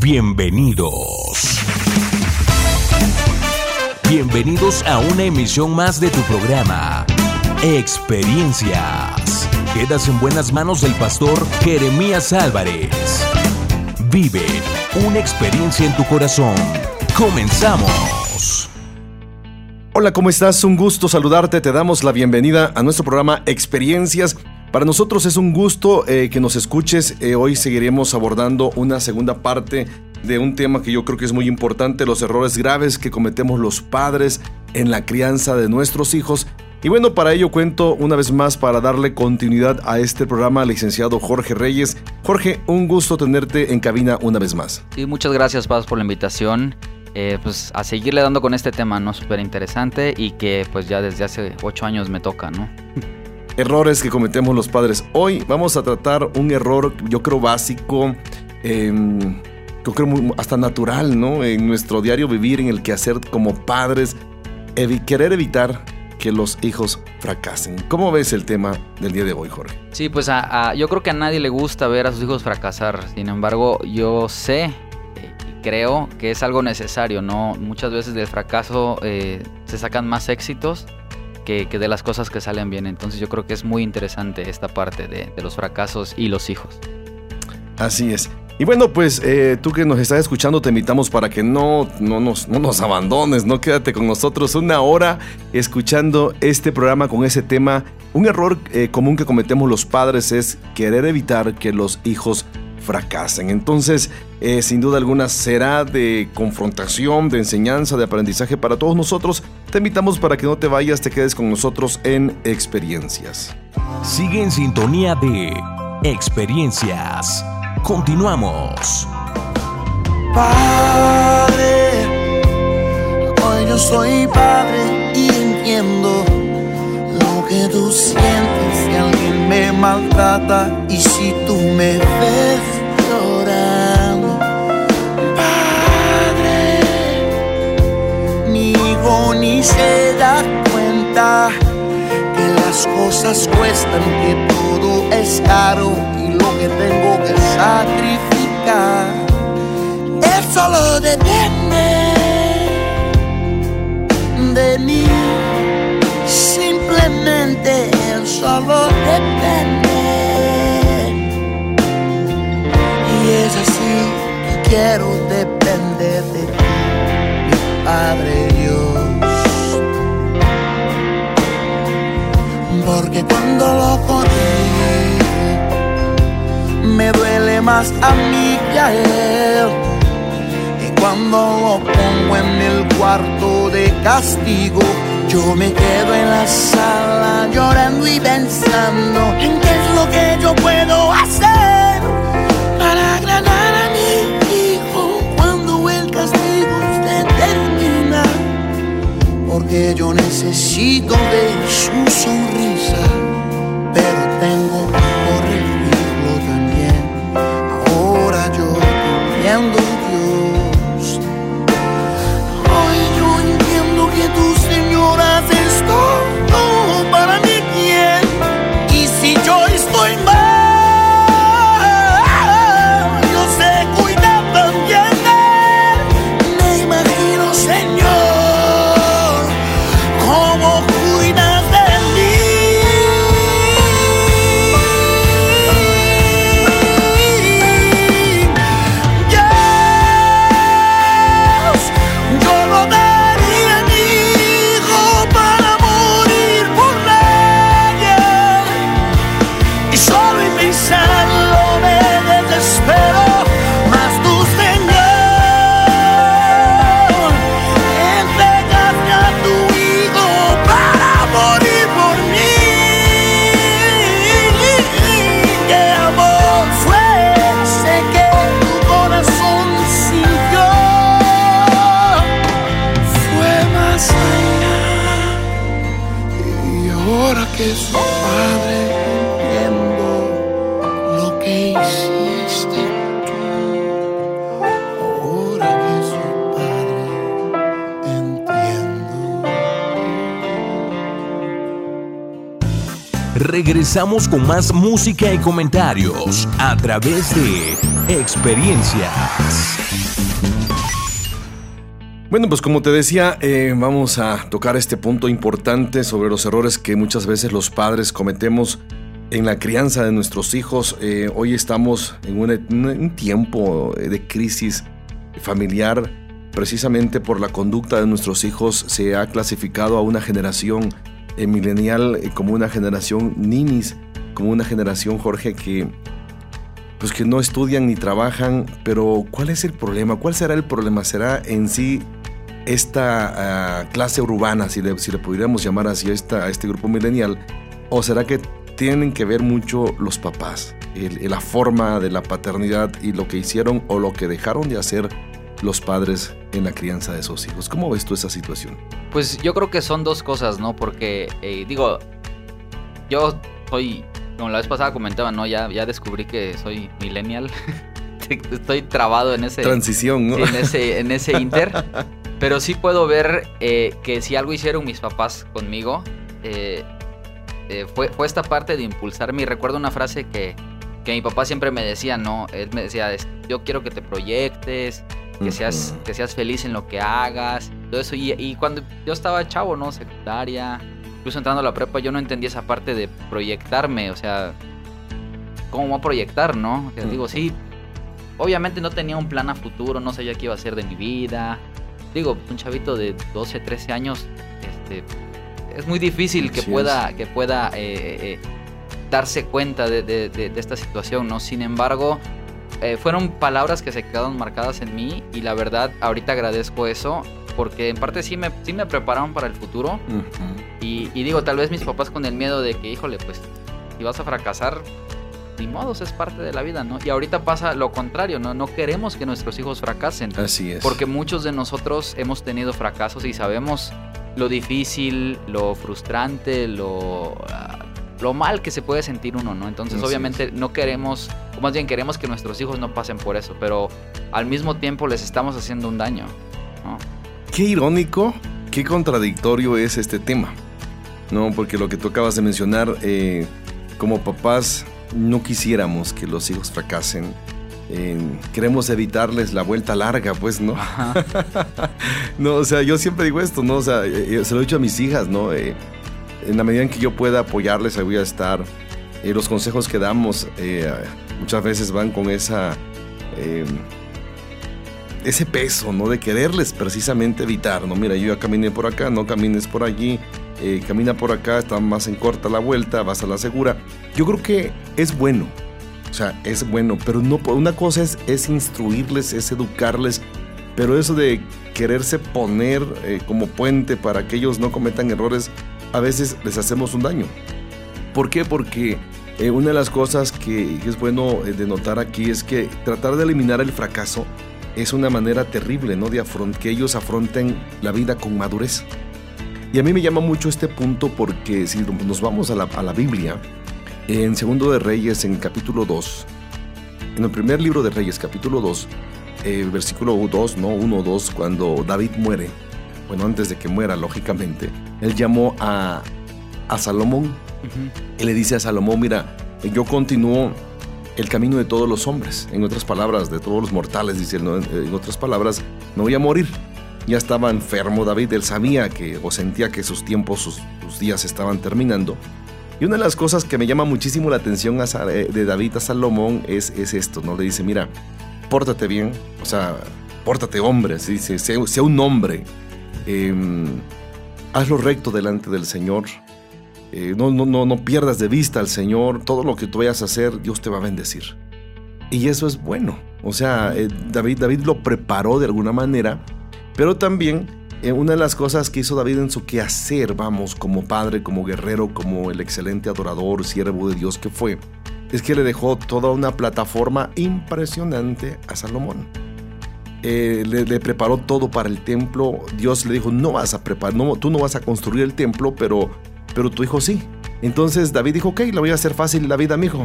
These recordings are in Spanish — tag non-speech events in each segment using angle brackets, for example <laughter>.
Bienvenidos. Bienvenidos a una emisión más de tu programa, Experiencias. Quedas en buenas manos del pastor Jeremías Álvarez. Vive una experiencia en tu corazón. Comenzamos. Hola, ¿cómo estás? Un gusto saludarte. Te damos la bienvenida a nuestro programa Experiencias. Para nosotros es un gusto eh, que nos escuches. Eh, hoy seguiremos abordando una segunda parte de un tema que yo creo que es muy importante, los errores graves que cometemos los padres en la crianza de nuestros hijos. Y bueno, para ello cuento una vez más para darle continuidad a este programa licenciado Jorge Reyes. Jorge, un gusto tenerte en cabina una vez más. Sí, muchas gracias Paz por la invitación. Eh, pues a seguirle dando con este tema, ¿no? Súper interesante y que pues ya desde hace ocho años me toca, ¿no? <laughs> Errores que cometemos los padres. Hoy vamos a tratar un error, yo creo básico, eh, yo creo hasta natural, ¿no? En nuestro diario vivir, en el que hacer como padres, querer evitar que los hijos fracasen. ¿Cómo ves el tema del día de hoy, Jorge? Sí, pues yo creo que a nadie le gusta ver a sus hijos fracasar. Sin embargo, yo sé eh, y creo que es algo necesario, ¿no? Muchas veces del fracaso eh, se sacan más éxitos que, de las cosas que salen bien. Entonces yo creo que es muy interesante esta parte de los fracasos y los hijos. Así es. Y bueno, pues eh, tú que nos estás escuchando, te invitamos para que no, no, nos, no nos abandones, no quédate con nosotros una hora escuchando este programa con ese tema. Un error eh, común que cometemos los padres es querer evitar que los hijos fracasen. Entonces, eh, sin duda alguna, será de confrontación, de enseñanza, de aprendizaje para todos nosotros. Te invitamos para que no te vayas, te quedes con nosotros en experiencias. Sigue en sintonía de experiencias Continuamos. Padre, hoy yo soy padre y entiendo lo que tú sientes si alguien me maltrata y si tú me ves se da cuenta que las cosas cuestan, que todo es caro lo que tengo que sacrificar. Él solo depende de mí. Simplemente él solo depende. Y es así que quiero depender de ti, mi Padre Porque cuando lo conozco me duele más a mí que a él. Y cuando lo pongo en el cuarto de castigo, yo me quedo en la sala llorando y pensando en qué es lo que yo puedo hacer para agradar a mi hijo cuando el castigo se termina. Porque yo necesito de su sonrisa, con más música y comentarios a través de experiencias. Bueno, pues como te decía, eh, vamos a tocar este punto importante sobre los errores que muchas veces los padres cometemos en la crianza de nuestros hijos. Eh, hoy estamos en un, tiempo de crisis familiar. Precisamente por la conducta de nuestros hijos se ha clasificado a una generación eh, milenial como una generación ninis, como una generación, Jorge, que pues que no estudian ni trabajan, pero ¿cuál es el problema? ¿Cuál será el problema? ¿Será en sí esta ah, clase urbana, si le, si le pudiéramos llamar así a, esta, este grupo milenial, o será que tienen que ver mucho los papás, la forma de la paternidad y lo que hicieron o lo que dejaron de hacer los padres en la crianza de sus hijos? ¿Cómo ves tú esa situación? Pues yo creo que son dos cosas, ¿no? Porque, eh, digo, yo soy, como la vez pasada comentaba, ¿no? Ya, ya descubrí que soy millennial. <laughs> Estoy trabado en ese... Transición, ¿no? En ese, en ese inter. <laughs> Pero sí puedo ver eh, que si algo hicieron mis papás conmigo, eh, eh, fue, fue, esta parte de impulsarme. Y recuerdo una frase que, que, mi papá siempre me decía, ¿no? Él me decía, yo quiero que te proyectes, que, seas, que seas feliz en lo que hagas, todo eso. Y, y, cuando yo estaba chavo, ¿no? Secundaria, incluso entrando a la prepa, yo no entendía esa parte de proyectarme, o sea, ¿cómo voy a proyectar, no? Digo, sí, obviamente no tenía un plan a futuro, no sabía qué iba a hacer de mi vida digo, un chavito de 12, 13 años, este, es muy difícil que pueda, que pueda eh, eh, eh, darse cuenta de, esta situación, ¿no? Sin embargo, fueron palabras que se quedaron marcadas en mí y la verdad, ahorita agradezco eso porque en parte sí me, sí me prepararon para el futuro. y, y, digo, tal vez mis papás con el miedo de que, híjole, pues si vas a fracasar, ni modos, es parte de la vida, ¿no? Y ahorita pasa lo contrario, ¿no? No queremos que nuestros hijos fracasen. Así es. Porque muchos de nosotros hemos tenido fracasos y sabemos lo difícil, lo frustrante, lo, ah, lo mal que se puede sentir uno, ¿no? Entonces, obviamente, no queremos, o más bien queremos que nuestros hijos no pasen por eso, pero al mismo tiempo les estamos haciendo un daño, ¿no? Qué irónico, qué contradictorio es este tema, ¿no? Porque lo que tú acabas de mencionar, eh, como papás, no quisiéramos que los hijos fracasen. queremos evitarles la vuelta larga, pues, ¿no? <laughs> no, o sea, yo siempre digo esto, ¿no? O sea, eh, eh, se lo he dicho a mis hijas, ¿no? Eh, en la medida en que yo pueda apoyarles, ahí voy a estar. los consejos que damos muchas veces van con esa ese peso, ¿no? De quererles precisamente evitar, ¿no? Mira, yo ya caminé por acá, no camines por allí, eh, camina por acá, está más en corta la vuelta, vas a la segura. Yo creo que es bueno, o sea, es bueno, pero no, una cosa es, es instruirles, es educarles, pero eso de quererse poner eh, como puente para que ellos no cometan errores, a veces les hacemos un daño. ¿Por qué? Porque eh, una de las cosas que es bueno de notar aquí es que tratar de eliminar el fracaso es una manera terrible, ¿no? De que ellos afronten la vida con madurez. Y a mí me llama mucho este punto porque si nos vamos a la, a la Biblia, en Segundo de Reyes, en capítulo 2, en el primer libro de Reyes, capítulo 2, eh, versículo 2, no 1, 2, cuando David muere, bueno, antes de que muera, lógicamente, él llamó a, a Salomón. Y le dice a Salomón, mira, yo continúo el camino de todos los hombres, en otras palabras, de todos los mortales, dice él, en otras palabras, no voy a morir, ya estaba enfermo David, él sabía que o sentía que sus tiempos, sus, días estaban terminando. Y una de las cosas que me llama muchísimo la atención eh, de David a Salomón es, es esto, ¿no? Le dice, mira, pórtate bien, o sea, pórtate hombre, dice, sea, un hombre, em, haz lo recto delante del Señor, eh, no, no, no, no pierdas de vista al Señor, todo lo que tú vayas a hacer, Dios te va a bendecir. Y eso es bueno, o sea, eh, David, David lo preparó de alguna manera pero también eh, una de las cosas que hizo David en su quehacer, vamos, como padre, como guerrero, como el excelente adorador, siervo de Dios que fue, es que le dejó toda una plataforma impresionante a Salomón. Eh, le, preparó todo para el templo. Dios le dijo, no vas a preparar, no, tú no vas a construir el templo, pero, pero tu hijo sí. Entonces David dijo, ok, lo voy a hacer fácil la vida, mi hijo.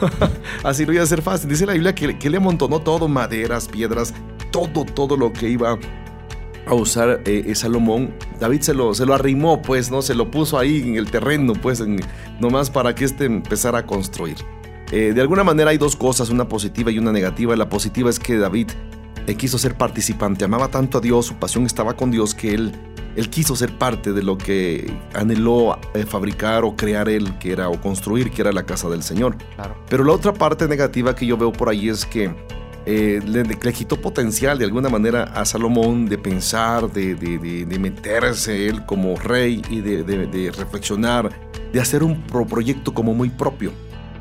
<laughs> Así lo voy a hacer fácil. Dice la Biblia que, que le amontonó todo, maderas, piedras, todo, todo lo que iba a usar eh, Salomón, David se lo, se lo arrimó, pues, ¿no? Se lo puso ahí en el terreno, pues, nomás para que éste empezara a construir. Eh, de alguna manera hay dos cosas, una positiva y una negativa. La positiva es que David quiso ser participante, amaba tanto a Dios, su pasión estaba con Dios que él, él quiso ser parte de lo que anheló eh, fabricar o crear él, que era o construir, que era la casa del Señor. Pero la otra parte negativa que yo veo por ahí es que eh, le, quitó potencial de alguna manera a Salomón de pensar, de, de, meterse él como rey y de, reflexionar, de hacer un proyecto como muy propio.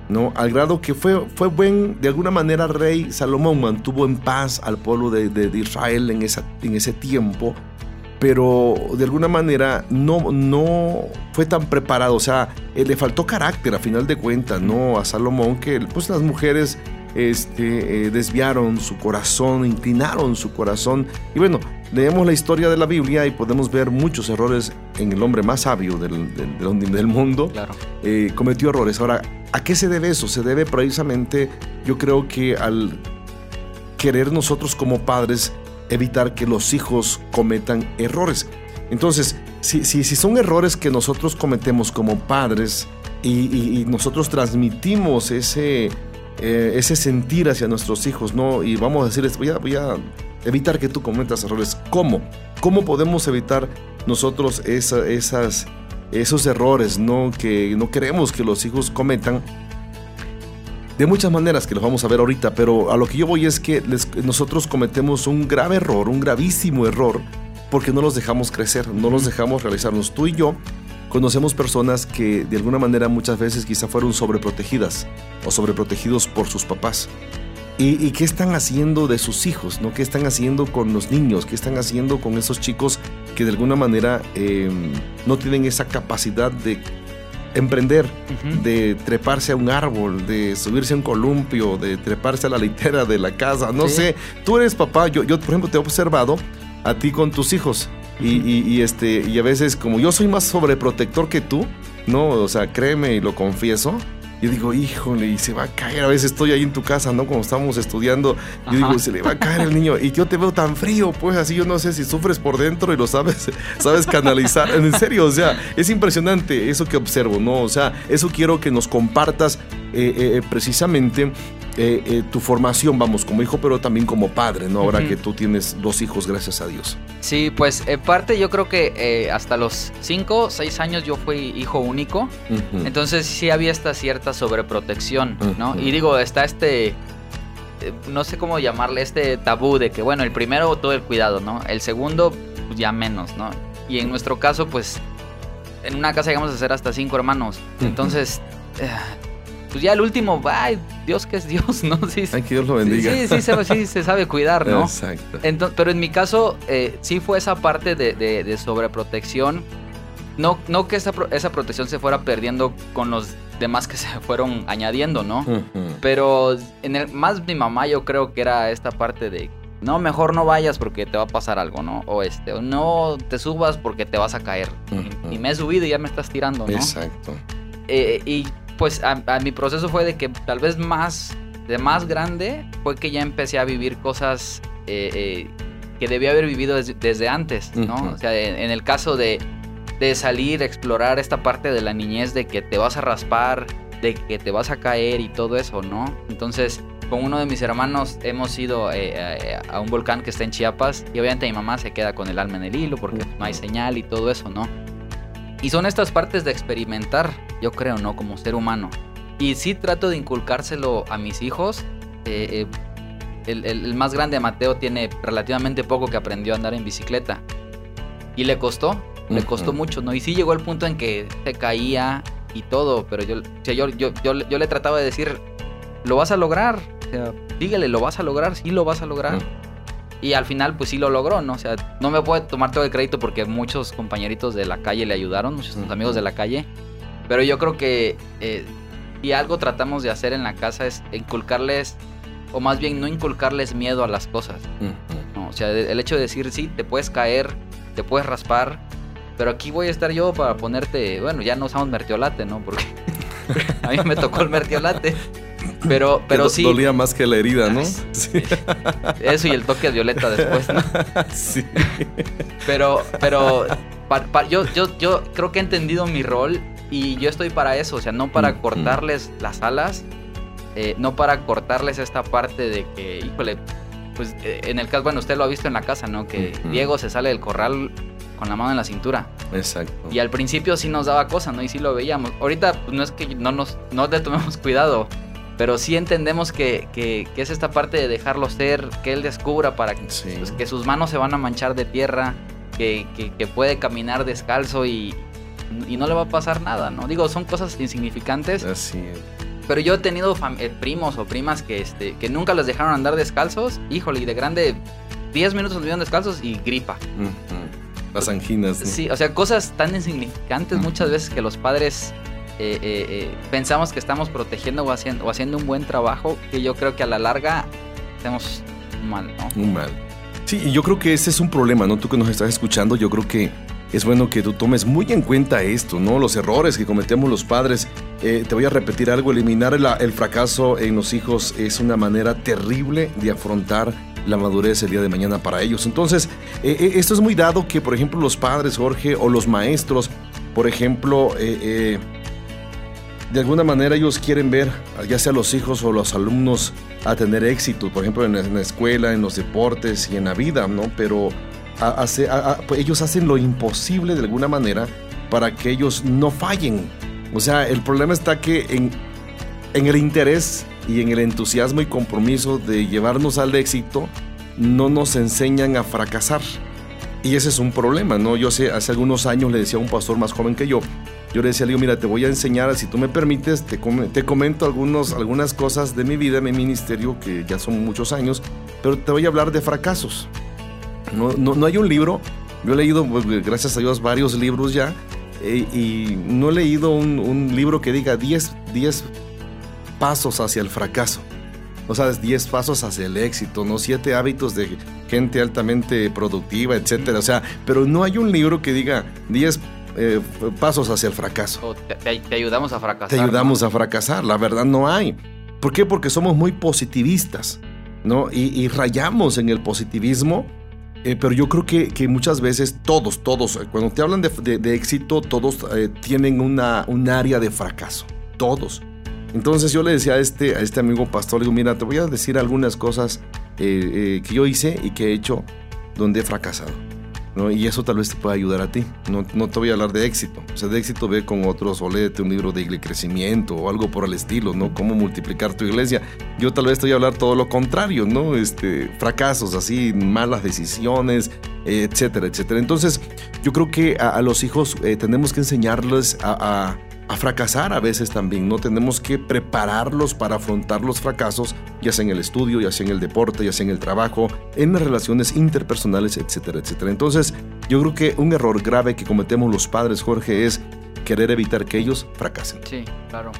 ¿No? Al grado que fue, fue buen, de alguna manera, rey Salomón mantuvo en paz al pueblo de, Israel en, esa, en ese tiempo, pero de alguna manera no, no fue tan preparado, o sea, eh, le faltó carácter a final de cuentas, ¿no? A Salomón, que pues las mujeres este, eh, desviaron su corazón, inclinaron su corazón. Y bueno, leemos la historia de la Biblia y podemos ver muchos errores en el hombre más sabio del, del, mundo. Claro. Eh, cometió errores. Ahora, ¿a qué se debe eso? Se debe precisamente, yo creo que al querer nosotros como padres evitar que los hijos cometan errores. Entonces, si, si, si son errores que nosotros cometemos como padres y nosotros transmitimos ese eh, ese sentir hacia nuestros hijos, ¿no? Y vamos a decirles, voy a, voy a evitar que tú cometas errores. ¿Cómo? ¿Cómo podemos evitar nosotros esas, esos errores, ¿no? Que no queremos que los hijos cometan? De muchas maneras que los vamos a ver ahorita, pero a lo que yo voy es que nosotros cometemos un grave error, un gravísimo error, porque no los dejamos crecer, no los dejamos realizarnos. Tú y yo Conocemos personas que de alguna manera muchas veces quizá fueron sobreprotegidas o sobreprotegidos por sus papás. ¿Y, qué están haciendo de sus hijos? ¿no? ¿Qué están haciendo con los niños? ¿Qué están haciendo con esos chicos que de alguna manera em, no tienen esa capacidad de emprender, de treparse a un árbol, de subirse a un columpio, de treparse a la litera de la casa? No sé, tú eres papá, yo, yo por ejemplo te he observado a ti con tus hijos y, este, y a veces, como yo soy más sobreprotector que tú, ¿no? O sea, créeme y lo confieso. Yo digo, híjole, y se va a caer. A veces estoy ahí en tu casa, ¿no? Como estamos estudiando. Yo digo, se le va a caer el niño. Y yo te veo tan frío, pues así yo no sé si sufres por dentro y lo sabes, <laughs> sabes canalizar. En serio, o sea, es impresionante eso que observo, ¿no? O sea, eso quiero que nos compartas eh, eh, precisamente eh, eh, tu formación, vamos, como hijo, pero también como padre, ¿no? Ahora que tú tienes dos hijos, gracias a Dios. Sí, pues en parte yo creo que eh, hasta los 5, 6 años yo fui hijo único, entonces sí había esta cierta sobreprotección, ¿no? Y digo, está este, no sé cómo llamarle, este tabú de que, bueno, el primero todo el cuidado, ¿no? El segundo, pues, ya menos, ¿no? Y en nuestro caso, pues, en una casa llegamos a ser hasta cinco hermanos, entonces pues ya el último, ay, Dios que es Dios, <laughs> ¿no? Sí, ay, que Dios lo bendiga. Sí, sí, sí, se, sabe cuidar, ¿no? Exacto. pero en mi caso, eh, sí fue esa parte de, sobreprotección. No, no que esa, esa, protección se fuera perdiendo con los demás que se fueron añadiendo, ¿no? Pero en el, más mi mamá yo creo que era esta parte de no, mejor no vayas porque te va a pasar algo, ¿no? O este, no te subas porque te vas a caer. y, me he subido y ya me estás tirando, ¿no? Exacto. Eh, y pues a, mi proceso fue de que tal vez más, de más grande, fue que ya empecé a vivir cosas eh, eh, que debía haber vivido desde, antes, ¿no? O sea, en, el caso de, de salir, explorar esta parte de la niñez, de que te vas a raspar, de que te vas a caer y todo eso, ¿no? Entonces, con uno de mis hermanos hemos ido eh, a un volcán que está en Chiapas y obviamente mi mamá se queda con el alma en el hilo porque no hay señal y todo eso, ¿no? Y son estas partes de experimentar, yo creo, ¿no? Como ser humano. Y sí trato de inculcárselo a mis hijos. Eh, eh, el, más grande, Mateo, tiene relativamente poco que aprendió a andar en bicicleta. Y le costó, le costó mucho, ¿no? Y sí llegó el punto en que se caía y todo, pero yo, yo, yo, yo, le trataba de decir, lo vas a lograr. O sea, dígale, lo vas a lograr, sí lo vas a lograr. Y al final, pues sí lo logró, ¿no? O sea, no me puedo tomar todo el crédito porque muchos compañeritos de la calle le ayudaron, muchos amigos de la calle. Pero yo creo que eh, si algo tratamos de hacer en la casa es inculcarles, o más bien no inculcarles miedo a las cosas. O sea, el hecho de decir, sí, te puedes caer, te puedes raspar, pero aquí voy a estar yo para ponerte, bueno, ya no usamos mertiolate, ¿no? Porque <laughs> a mí me tocó el mertiolate. Pero, pero sí. Dolía más que la herida, ¿no? Sí. <laughs> Eso y el toque de violeta después, ¿no? <laughs> Sí. Pero, pero yo, yo, yo creo que he entendido mi rol y yo estoy para eso, o sea, no para mm, cortarles mm. las alas, eh, no para cortarles esta parte de que, híjole, pues eh, en el caso, bueno, usted lo ha visto en la casa, ¿no? Que Diego se sale del corral con la mano en la cintura. Exacto. Y al principio sí nos daba cosa, ¿no? Y sí lo veíamos. Ahorita pues, no es que no nos no le tomemos cuidado, pero sí entendemos que, que, es esta parte de dejarlo ser, que él descubra para que, pues, que sus manos se van a manchar de tierra, que, que puede caminar descalzo y, y, no le va a pasar nada, ¿no? Digo, son cosas insignificantes. Así es. Pero yo he tenido eh, primos o primas que, este, que nunca les dejaron andar descalzos. Híjole, y de grande 10 minutos anduvieron descalzos y gripa. Las anginas. Sí, o sea, cosas tan insignificantes muchas veces que los padres eh, eh, eh, pensamos que estamos protegiendo o haciendo, o haciendo un buen trabajo, que yo creo que a la larga hacemos mal, ¿no? Un mal. Sí, y yo creo que ese es un problema, ¿no? Tú que nos estás escuchando, yo creo que es bueno que tú tomes muy en cuenta esto, ¿no? Los errores que cometemos los padres. te voy a repetir algo, eliminar el, fracaso en los hijos es una manera terrible de afrontar la madurez el día de mañana para ellos. Entonces, esto es muy dado que, por ejemplo, los padres, Jorge, o los maestros, por ejemplo, eh, de alguna manera ellos quieren ver, ya sea los hijos o los alumnos, a tener éxito, por ejemplo, en la, escuela, en los deportes y en la vida, ¿no? Pero pues ellos hacen lo imposible de alguna manera para que ellos no fallen. O sea, el problema está que en, en el interés y en el entusiasmo y compromiso de llevarnos al éxito, no nos enseñan a fracasar. Y ese es un problema, ¿no? Yo sé, hace algunos años le decía a un pastor más joven que yo, yo le decía, le digo, mira, te voy a enseñar, si tú me permites, te, te comento algunos, algunas cosas de mi vida, mi ministerio, que ya son muchos años, pero te voy a hablar de fracasos. No, no, hay un libro, yo he leído, pues, gracias a Dios, varios libros ya, eh, y no he leído un, libro que diga 10, 10 pasos hacia el fracaso. O sea, 10 pasos hacia el éxito, ¿no? Siete hábitos de gente altamente productiva, etcétera. O sea, pero no hay un libro que diga 10 eh, pasos hacia el fracaso. te, ayudamos a fracasar. Te ayudamos a fracasar, la verdad no hay. ¿Por qué? Porque somos muy positivistas, ¿no? Y, rayamos en el positivismo, eh, pero yo creo que, muchas veces todos, todos, eh, cuando te hablan de, éxito, todos tienen una, un área de fracaso, todos. Entonces yo le decía a este, a este amigo pastor, le digo, mira, te voy a decir algunas cosas que yo hice y que he hecho donde he fracasado. Y eso tal vez te pueda ayudar a ti. No, no, te voy a hablar de éxito. O sea, de éxito ve con otros o léete un libro de crecimiento o algo por el estilo, ¿no? Cómo multiplicar tu iglesia. Yo tal vez te voy a hablar todo lo contrario, ¿no? Este, fracasos así, malas decisiones, etcétera, etcétera. Entonces, yo creo que a, los hijos eh, tenemos que enseñarles a a fracasar a veces también, ¿no? Tenemos que prepararlos para afrontar los fracasos, ya sea en el estudio, ya sea en el deporte, ya sea en el trabajo, en las relaciones interpersonales, etcétera, etcétera. Entonces, yo creo que un error grave que cometemos los padres, Jorge, es querer evitar que ellos fracasen. Sí, claro.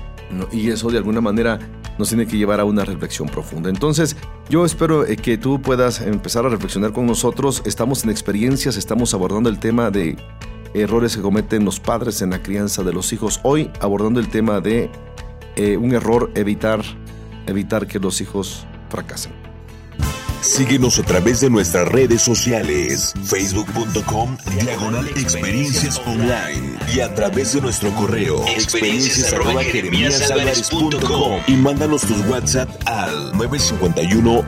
Y eso de alguna manera nos tiene que llevar a una reflexión profunda. Entonces, yo espero eh, que tú puedas empezar a reflexionar con nosotros. Estamos en experiencias, estamos abordando el tema de errores que cometen los padres en la crianza de los hijos. Hoy abordando el tema de eh, un error, evitar, evitar que los hijos fracasen. Síguenos a través de nuestras redes sociales, facebook.com, diagonal experiencias online y a través de nuestro correo, experiencias y mándanos tus WhatsApp al 951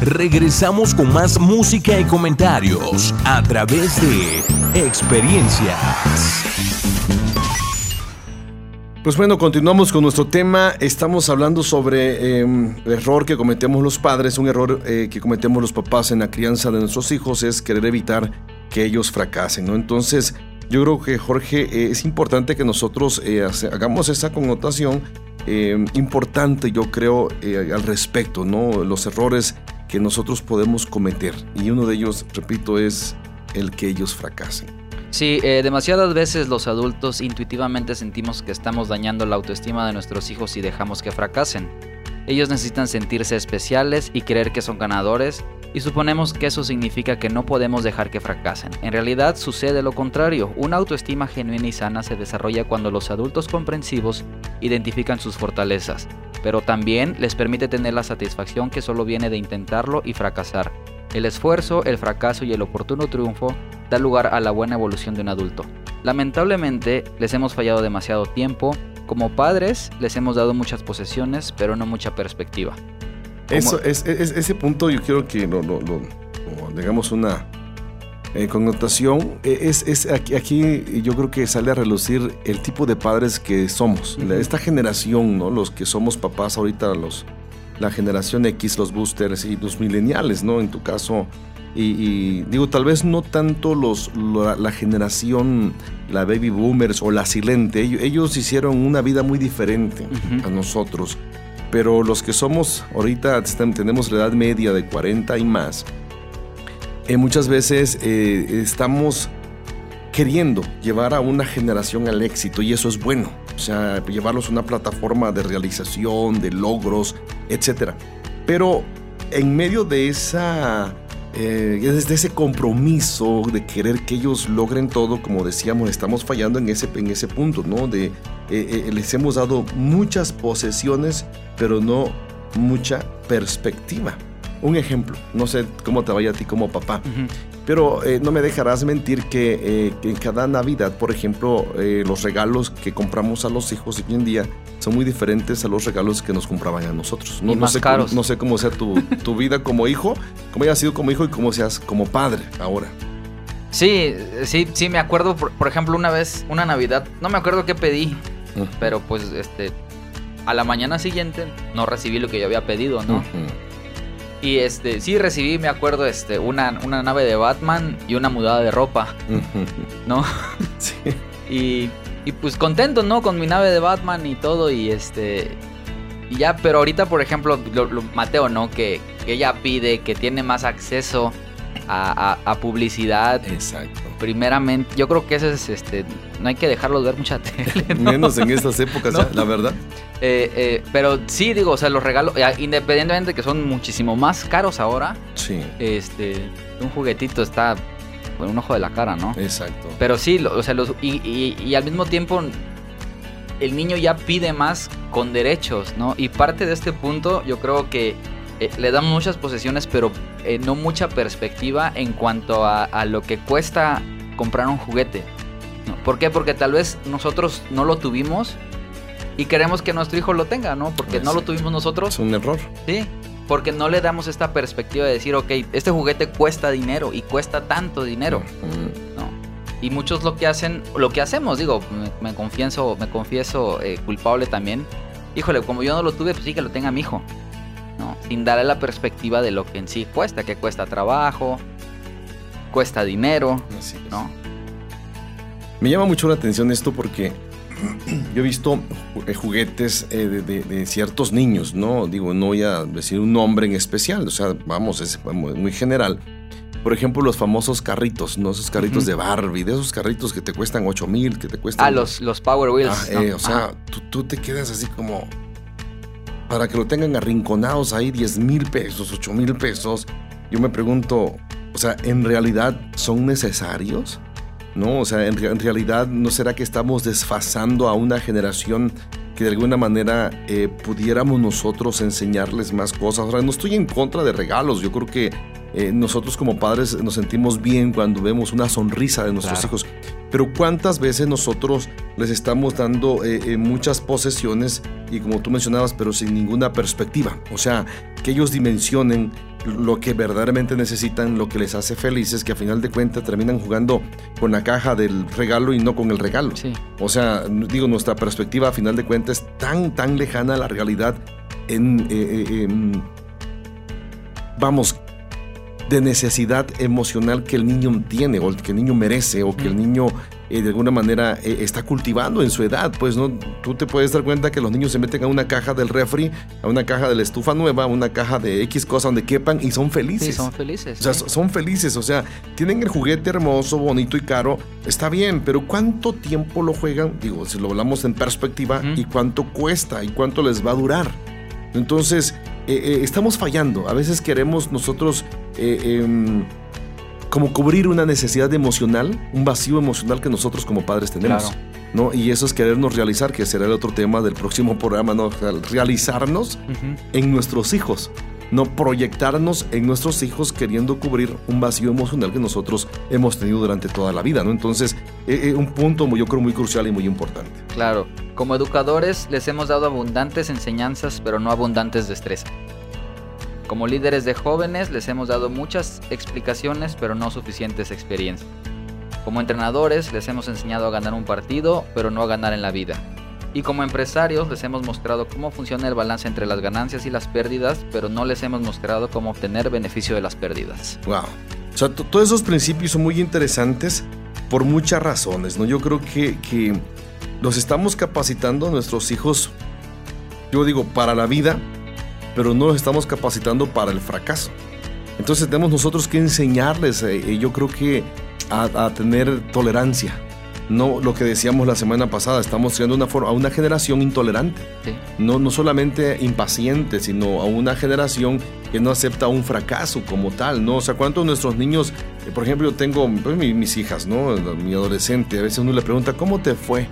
Regresamos con más música y comentarios a través de experiencias. Pues bueno, continuamos con nuestro tema. Estamos hablando sobre em, el error que cometemos los padres, un error eh, que cometemos los papás en la crianza de nuestros hijos es querer evitar que ellos fracasen, ¿no? Entonces, yo creo que Jorge, eh, es importante que nosotros eh, hagamos esa connotación em, importante, yo creo, al respecto, ¿no? Los errores que nosotros podemos cometer. Y uno de ellos, repito, es el que ellos fracasen. Sí, eh, demasiadas veces los adultos intuitivamente sentimos que estamos dañando la autoestima de nuestros hijos y dejamos que fracasen. Ellos necesitan sentirse especiales y creer que son ganadores y suponemos que eso significa que no podemos dejar que fracasen. En realidad sucede lo contrario. Una autoestima genuina y sana se desarrolla cuando los adultos comprensivos identifican sus fortalezas, pero también les permite tener la satisfacción que solo viene de intentarlo y fracasar. El esfuerzo, el fracaso y el oportuno triunfo da lugar a la buena evolución de un adulto. Lamentablemente, les hemos fallado demasiado tiempo. Como padres, les hemos dado muchas posesiones, pero no mucha perspectiva. Eso, es, ese punto yo quiero que lo, digamos una eh, connotación. E, es, aquí, yo creo que sale a relucir el tipo de padres que somos. Esta generación, ¿no? Los que somos papás ahorita, los, la generación X, los boosters y los millennials, ¿no? En tu caso, y, digo, tal vez no tanto los, la, generación, la baby boomers o la silente, ellos, hicieron una vida muy diferente a nosotros. Pero los que somos, ahorita tenemos la edad media de 40 y más, eh, muchas veces eh, estamos queriendo llevar a una generación al éxito y eso es bueno. O sea, llevarlos a una plataforma de realización, de logros, etc. Pero en medio de esa eh, desde ese compromiso de querer que ellos logren todo, como decíamos, estamos fallando en ese, en ese punto, ¿no? De, eh, eh, les hemos dado muchas posesiones, pero no mucha perspectiva. Un ejemplo, no sé cómo te vaya a ti como papá, pero eh, no me dejarás mentir que, en cada Navidad, por ejemplo, los regalos que compramos a los hijos hoy en día son muy diferentes a los regalos que nos compraban a nosotros. No, sé, caros. no sé cómo sea tu, tu vida como hijo, cómo hayas sido como hijo y cómo seas como padre ahora. Sí, sí, sí, me acuerdo, por, ejemplo, una vez, una Navidad, no me acuerdo qué pedí, pero pues, este, a la mañana siguiente no recibí lo que yo había pedido, ¿no? Y este, sí recibí, me acuerdo, este, una, una nave de Batman y una mudada de ropa, ¿no? <laughs> Sí. Y y pues contento, ¿no? Con mi nave de Batman y todo y este... Y ya, pero ahorita, por ejemplo, Mateo, ¿no? Que, ella pide, que tiene más acceso a, publicidad. Exacto. Primeramente, yo creo que ese es, este, no hay que dejarlo de ver mucha <laughs> tele. Menos en estas <laughs> épocas, la verdad. Eh, eh, pero sí, digo, o sea, los regalos, independientemente de que son muchísimo más caros ahora. Sí. Este, un juguetito está con un ojo de la cara, ¿no? Exacto. Pero sí, o sea, los, y, al mismo tiempo el niño ya pide más con derechos, ¿no? Y parte de este punto yo creo que eh, le damos muchas posesiones, pero eh, no mucha perspectiva en cuanto a, lo que cuesta comprar un juguete. ¿Por qué? Porque tal vez nosotros no lo tuvimos y queremos que nuestro hijo lo tenga, ¿no? Porque no lo tuvimos nosotros. Es un error. Sí, porque no le damos esta perspectiva de decir, ok, este juguete cuesta dinero y cuesta tanto dinero. ¿no? Y muchos lo que hacen, lo que hacemos, digo, me, confieso, me confieso eh, culpable también. Híjole, como yo no lo tuve, pues sí que lo tenga mi hijo. Sin darle la perspectiva de lo que en sí cuesta, que cuesta trabajo, cuesta dinero, ¿no? Me llama mucho la atención esto porque <clears throat> yo he visto eh, juguetes eh, de, ciertos niños, ¿no? Digo, no voy a decir un nombre en especial, o sea, vamos, es muy general. Por ejemplo, los famosos carritos, ¿no? Esos carritos de Barbie, de esos carritos que te cuestan 8 mil, que te cuestan... Ah, los, los Power Wheels. Ah, eh, o sea, tú, te quedas así como... Para que lo tengan arrinconados ahí 10 mil pesos, 8 mil pesos. Yo me pregunto, o sea, ¿en realidad son necesarios? ¿no? O sea, en, realidad, ¿no será que estamos desfasando a una generación que de alguna manera eh, pudiéramos nosotros enseñarles más cosas? Ahora, no estoy en contra de regalos, yo creo que eh, nosotros como padres nos sentimos bien cuando vemos una sonrisa de nuestros Claro. hijos. Pero ¿cuántas veces nosotros les estamos dando eh, eh, muchas posesiones y como tú mencionabas, pero sin ninguna perspectiva? O sea, que ellos dimensionen lo que verdaderamente necesitan, lo que les hace felices, que a final de cuentas terminan jugando con la caja del regalo y no con el regalo. Sí. O sea, digo, nuestra perspectiva a final de cuentas es tan, tan lejana a la realidad en, eh, em, vamos, de necesidad emocional que el niño tiene o que el niño merece o que el niño eh, de alguna manera eh, está cultivando en su edad. Pues no, tú te puedes dar cuenta que los niños se meten a una caja del refri, a una caja de la estufa nueva, a una caja de X cosa donde quepan y son felices. Sí, son felices. O sea, sí. son felices, o sea, tienen el juguete hermoso, bonito y caro, está bien, pero ¿cuánto tiempo lo juegan? Digo, si lo hablamos en perspectiva. ¿y cuánto cuesta? ¿Y cuánto les va a durar? Entonces, eh, estamos fallando. A veces queremos nosotros eh, em, como cubrir una necesidad emocional, un vacío emocional que nosotros como padres tenemos. Claro. ¿no? Y eso es querernos realizar, que será el otro tema del próximo programa, ¿no? Realizarnos en nuestros hijos, no proyectarnos en nuestros hijos queriendo cubrir un vacío emocional que nosotros hemos tenido durante toda la vida, ¿no? Entonces, eh, eh, un punto muy, yo creo muy crucial y muy importante. Claro, como educadores les hemos dado abundantes enseñanzas, pero no abundantes destreza. Como líderes de jóvenes les hemos dado muchas explicaciones, pero no suficientes experiencias. Como entrenadores les hemos enseñado a ganar un partido, pero no a ganar en la vida. Y como empresarios les hemos mostrado cómo funciona el balance entre las ganancias y las pérdidas, pero no les hemos mostrado cómo obtener beneficio de las pérdidas. Wow. O sea, to- todos esos principios son muy interesantes por muchas razones, ¿no? Yo creo que, que los estamos capacitando a nuestros hijos, yo digo, para la vida, pero no los estamos capacitando para el fracaso. Entonces tenemos nosotros que enseñarles, eh, eh, yo creo que a, a tener tolerancia. No lo que decíamos la semana pasada, estamos creando una forma, a una generación intolerante. Sí. No, no solamente impaciente, sino a una generación que no acepta un fracaso como tal, ¿no? O sea, ¿cuántos de nuestros niños, eh, por ejemplo, yo tengo pues, mi- mis hijas, ¿no? Mi adolescente, a veces uno le pregunta, ¿cómo te fue?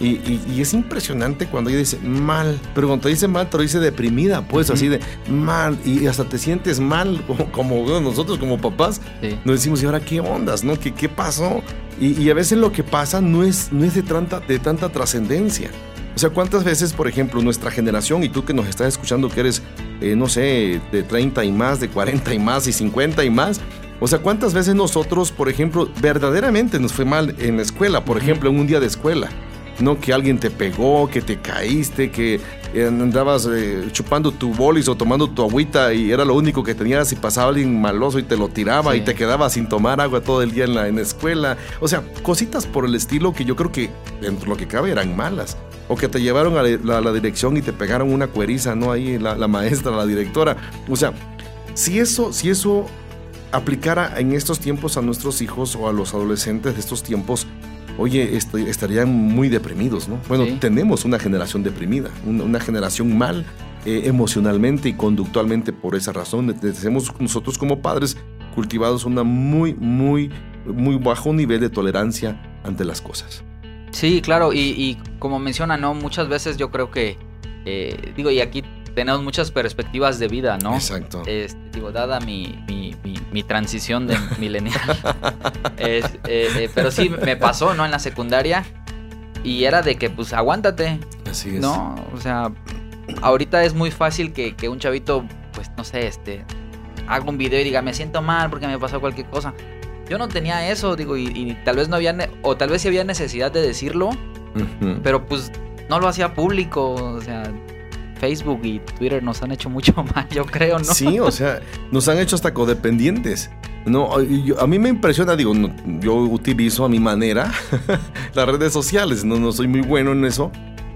Y, y- y es impresionante cuando ella dice mal, pero cuando te dice mal, te lo dice deprimida, pues así de mal, y hasta te sientes mal, <laughs> como, como nosotros como papás, Sí. nos decimos, ¿y ahora qué ondas, no? ¿Qué, qué pasó? Y, y a veces lo que pasa no es, no es de tanta, de tanta trascendencia. O sea, ¿cuántas veces, por ejemplo, nuestra generación, y tú que nos estás escuchando que eres, eh, no sé, de 30 y más, de 40 y más, y 50 y más, o sea, ¿cuántas veces nosotros, por ejemplo, verdaderamente nos fue mal en la escuela, por ejemplo, en un día de escuela? No que alguien te pegó, que te caíste, que eh, andabas eh, chupando tu bolis o tomando tu agüita y era lo único que tenías y pasaba alguien maloso y te lo tiraba Sí. y te quedabas sin tomar agua todo el día en la, en la escuela. O sea, cositas por el estilo que yo creo que dentro de lo que cabe eran malas. O que te llevaron a la, a la dirección y te pegaron una cueriza, ¿no? Ahí la, la maestra, la directora. O sea, si eso, si eso aplicara en estos tiempos a nuestros hijos o a los adolescentes de estos tiempos, oye, est- estarían muy deprimidos, ¿no? Bueno, Sí. tenemos una generación deprimida, una, una generación mal eh, emocionalmente y conductualmente por esa razón. Tenemos nosotros como padres cultivados una muy, muy, muy bajo nivel de tolerancia ante las cosas. Sí, claro, y, y como menciona, ¿no? Muchas veces yo creo que, eh, digo, y aquí tenemos muchas perspectivas de vida, ¿no? Exacto. Este, digo, dada mi, mi, mi, mi transición de <laughs> millennial. es, eh, eh, pero sí, me pasó, ¿no? En la secundaria. Y era de que, pues, aguántate, Así es. ¿no? O sea, ahorita es muy fácil que, que un chavito, pues, no sé, este, haga un video y diga, me siento mal porque me pasó cualquier cosa. Yo no tenía eso, digo, y, y tal vez no había, o tal vez sí había necesidad de decirlo, pero pues no lo hacía público, o sea, Facebook y Twitter nos han hecho mucho <laughs> mal, yo creo, ¿no? Sí, o sea, nos han hecho hasta codependientes. No, a mí me impresiona, digo, no, yo utilizo a mi manera <laughs> las redes sociales, no, no soy muy bueno en eso,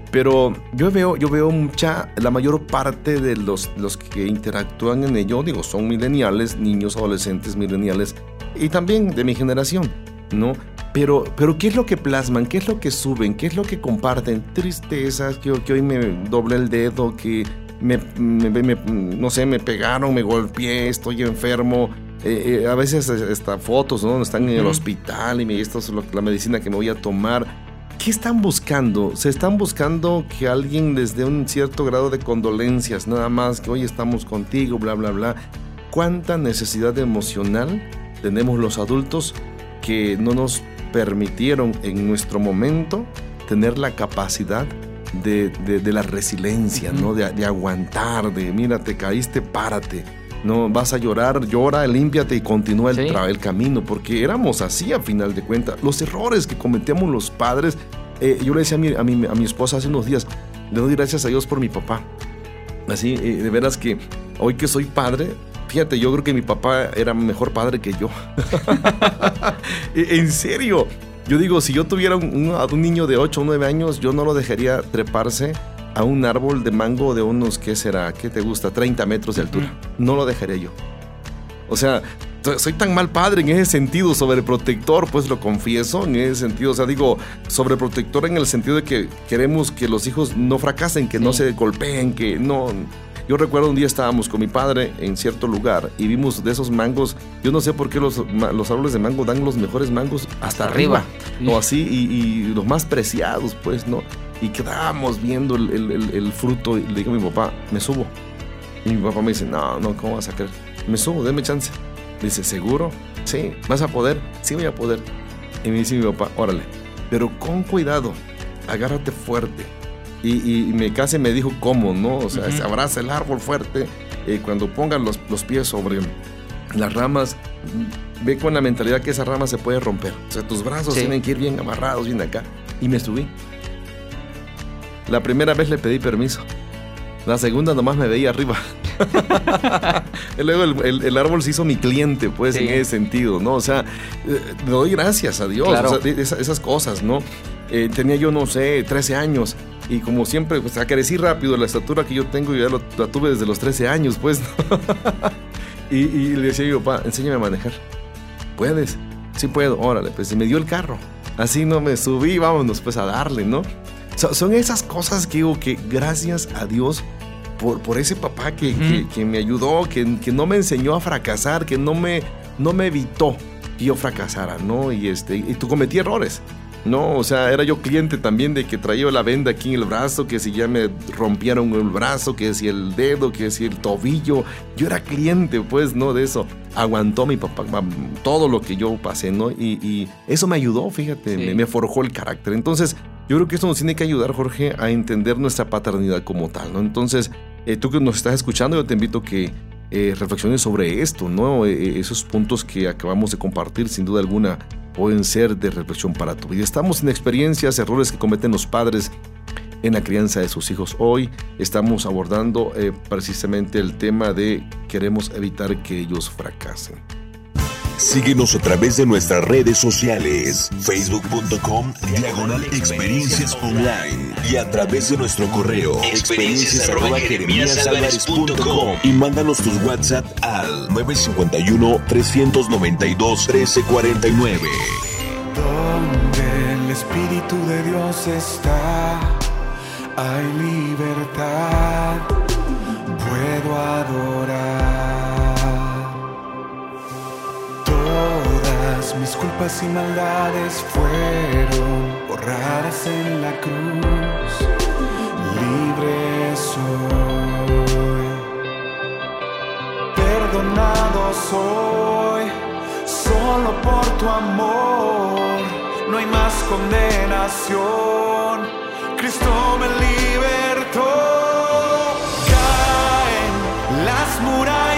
pero yo veo, yo veo mucha, la mayor parte de los, los que interactúan en ello, digo, son mileniales, niños, adolescentes, mileniales, y también de mi generación, ¿no? Pero, pero ¿qué es lo que plasman? ¿Qué es lo que suben? ¿Qué es lo que comparten? Tristezas, que, que hoy me doble el dedo, que me, me- me- no sé, me pegaron, me golpeé, estoy enfermo. Eh, eh, a veces hasta fotos, ¿no? Están en el hospital y me, esto es lo- la medicina que me voy a tomar. ¿Qué están buscando? Se están buscando que alguien les dé un cierto grado de condolencias, nada más que hoy estamos contigo, bla, bla, bla. cuánta necesidad emocional tenemos los adultos que no nos permitieron en nuestro momento tener la capacidad de, de- de la resiliencia, ¿no? De, de aguantar, de mira, te caíste, párate. No vas a llorar, llora, límpiate y continúa el, Sí. el camino, porque éramos así a final de cuentas. Los errores que cometíamos los padres, eh, yo le decía a mi, a, mi, a mi esposa hace unos días, le doy gracias a Dios por mi papá. Así, eh, de veras que hoy que soy padre, fíjate, yo creo que mi papá era mejor padre que yo. <laughs> en serio. Yo digo, si yo tuviera un, un- niño de 8 o 9 años, yo no lo dejaría treparse a un árbol de mango de unos, ¿qué será? ¿Qué te gusta? 30 metros de altura. No lo dejaría yo. O sea, so- soy tan mal padre en ese sentido, sobreprotector, pues lo confieso, en ese sentido. O sea, digo, sobreprotector en el sentido de que queremos que los hijos no fracasen, que no se golpeen, que no... Yo recuerdo un día estábamos con mi padre en cierto lugar y vimos de esos mangos, yo no sé por qué los, los árboles de mango dan los mejores mangos hasta arriba, arriba. o así, y, y los más preciados, pues, ¿no? Y quedábamos viendo el, el- el- el fruto y le digo a mi papá, me subo. Y mi papá me dice, no, no, ¿cómo vas a creer? Me subo, déme chance. Dice, ¿seguro? Sí, ¿vas a poder? Sí, voy a poder. Y me dice mi papá, órale, pero con cuidado, agárrate fuerte. Y, y me casi me dijo cómo, ¿no? O sea, Ujú. se abraza el árbol fuerte. eh, cuando pongan los, los pies sobre las ramas, ve con la mentalidad que esa rama se puede romper. O sea, tus brazos Sí. tienen que ir bien amarrados, bien acá. Y me subí. La primera vez le pedí permiso. La segunda nomás me veía arriba. Y <laughs> Luego el, el- el árbol se hizo mi cliente, pues, Sí. en ese sentido, ¿no? O sea, eh, le doy gracias a Dios, Claro. o sea, de- esa- esas cosas, ¿no? Eh, tenía yo, no sé, 13 años. Y como siempre, pues crecí rápido, la estatura que yo tengo, yo ya lo- la tuve desde los 13 años, pues. ¿no? <laughs> y, y le decía mi papá, enséñame a manejar. ¿Puedes? Sí puedo, órale, pues y me dio el carro. Así no me subí, vámonos pues a darle, ¿no? So- son esas cosas que digo que gracias a Dios por, por ese papá que, Ujú. que- que me ayudó, que, que no me enseñó a fracasar, que no me, no me evitó que yo fracasara, ¿no? Y, este, y tú cometí errores. No, o sea, era yo cliente también de que traía la venda aquí en el brazo, que si ya me rompieron el brazo, que si el dedo, que si el tobillo. Yo era cliente, pues, ¿no? De eso. Aguantó mi papá todo lo que yo pasé, ¿no? Y, y eso me ayudó, fíjate, Sí. me, me forjó el carácter. Entonces, yo creo que esto nos tiene que ayudar, Jorge, a entender nuestra paternidad como tal, ¿no? Entonces, eh, tú que nos estás escuchando, yo te invito a que eh, reflexiones sobre esto, ¿no? Eh, esos puntos que acabamos de compartir, sin duda alguna, pueden ser de reflexión para tu vida. Estamos en experiencias, errores que cometen los padres en la crianza de sus hijos. Hoy estamos abordando eh, precisamente el tema de queremos evitar que ellos fracasen. Síguenos a través de nuestras redes sociales, facebook.com, diagonal experiencias online y a través de nuestro correo, experiencias y mándanos tus WhatsApp al 951-392-1349. Donde el Espíritu de Dios está, hay libertad, puedo adorar. Mis culpas y maldades fueron borradas en la cruz, libre soy, perdonado soy, solo por tu amor, no hay más condenación, Cristo me libertó. Caen las murallas,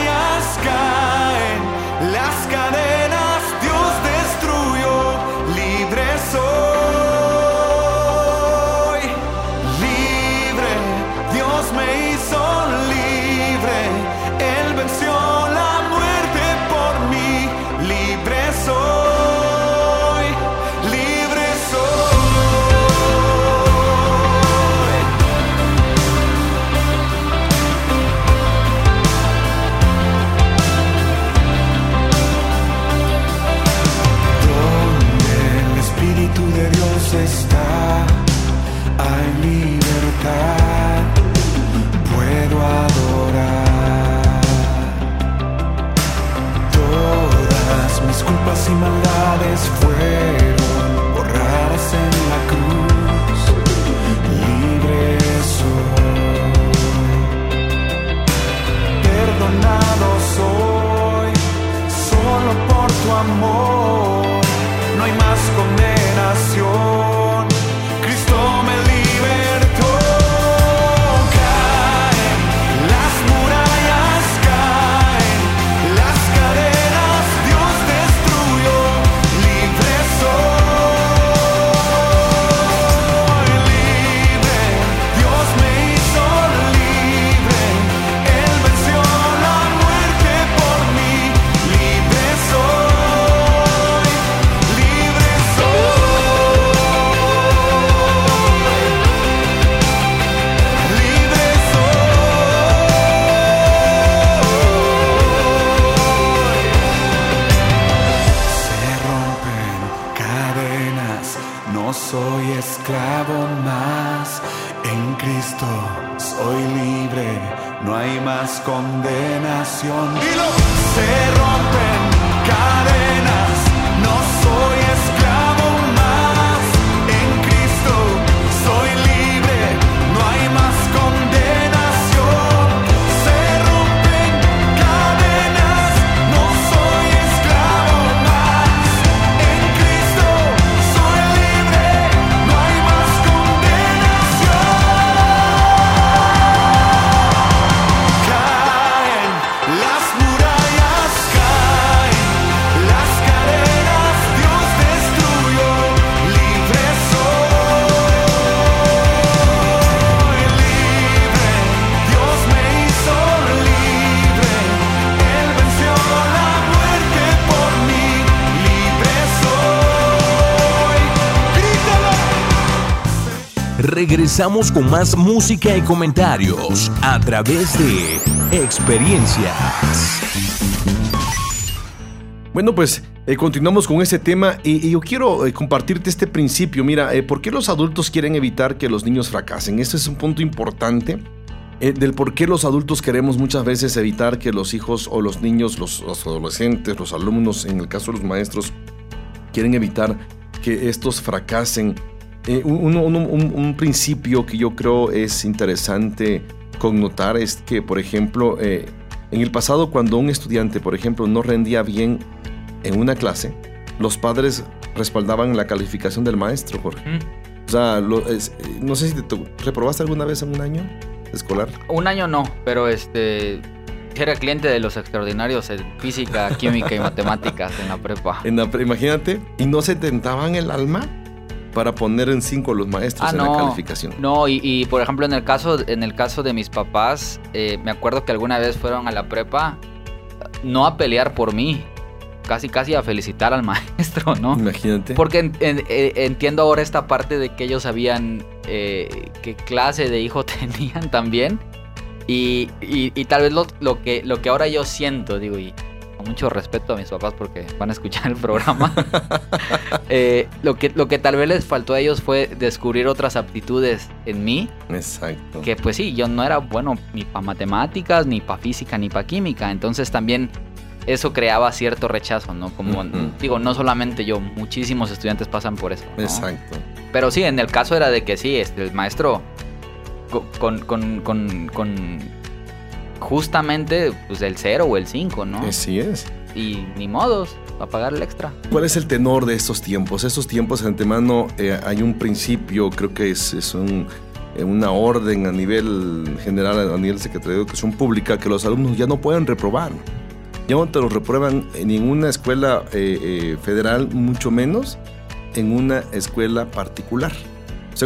Regresamos con más música y comentarios a través de experiencias. Bueno, pues eh, continuamos con ese tema y, y yo quiero eh, compartirte este principio. Mira, eh, ¿por qué los adultos quieren evitar que los niños fracasen? Este es un punto importante eh, del por qué los adultos queremos muchas veces evitar que los hijos o los niños, los, los adolescentes, los alumnos, en el caso de los maestros, quieren evitar que estos fracasen. Eh, un, un- un- un principio que yo creo es interesante connotar es que, por ejemplo, eh, en el pasado cuando un estudiante, por ejemplo, no rendía bien en una clase, los padres respaldaban la calificación del maestro, Jorge. Mm. O sea, lo- es- eh, no sé si te reprobaste alguna vez en un año escolar. Un año no, pero este era cliente de los extraordinarios en física, química y matemáticas en la prepa. En la pre- imagínate, y no se tentaban el alma para poner en cinco los maestros Ah, en la calificación. No, y, y, por ejemplo en el caso, en el caso de mis papás, eh, me acuerdo que alguna vez fueron a la prepa no a pelear por mí, casi casi a felicitar al <laughs> maestro, ¿no? Imagínate. Porque en- en- eh, entiendo ahora esta parte de que ellos sabían eh, qué clase de hijo <laughs> tenían también. Y, y- y tal vez lo, lo que, lo que ahora yo siento, digo, y con mucho respeto a mis papás porque van a escuchar el programa, <laughs> eh, lo, que, lo que tal vez les faltó a ellos fue descubrir otras aptitudes en mí, Exacto. que pues sí, yo no era bueno ni para matemáticas, ni para física, ni para química, entonces también eso creaba cierto rechazo, ¿no? Como digo, no solamente yo, muchísimos estudiantes pasan por eso. ¿no? Exacto. Pero sí, en el caso era de que sí, este, el maestro co- con, con, con, con justamente pues el 0 o el 5, ¿no? Así es. Y ni modos, a pagar el extra. ¿Cuál es el tenor de estos tiempos? Estos tiempos, de antemano, eh, hay un principio, creo que es, es un- eh, una orden a nivel general, a nivel Secretaría de Educación Pública, que los alumnos ya no pueden reprobar. Ya no te los reprueban en ninguna escuela eh, eh, federal, mucho menos en una escuela particular.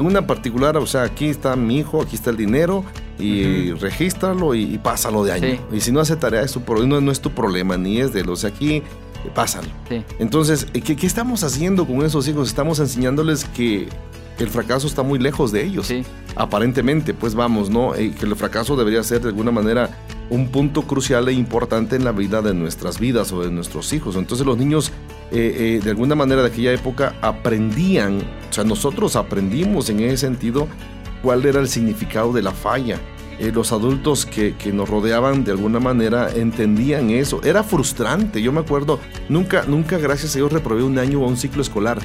Una particular, o sea, aquí está mi hijo, aquí está el dinero, y regístralo y, y pásalo de año. Sí. Y si no hace tarea, es tu no, no es tu problema, ni es de él. O sea, aquí, eh, pásalo. Sí. Entonces, eh, ¿qué, qué estamos haciendo con esos hijos? Estamos enseñándoles que el fracaso está muy lejos de ellos. Sí. Aparentemente, pues vamos, ¿no? Eh, que el fracaso debería ser de alguna manera un punto crucial e importante en la vida de nuestras vidas o de nuestros hijos. Entonces los niños, eh, eh, de alguna manera de aquella época, aprendían, o sea, nosotros aprendimos en ese sentido cuál era el significado de la falla. Eh, los adultos que, que nos rodeaban de alguna manera entendían eso. Era frustrante, yo me acuerdo, nunca, nunca, gracias a Dios, reprobé un año o un ciclo escolar.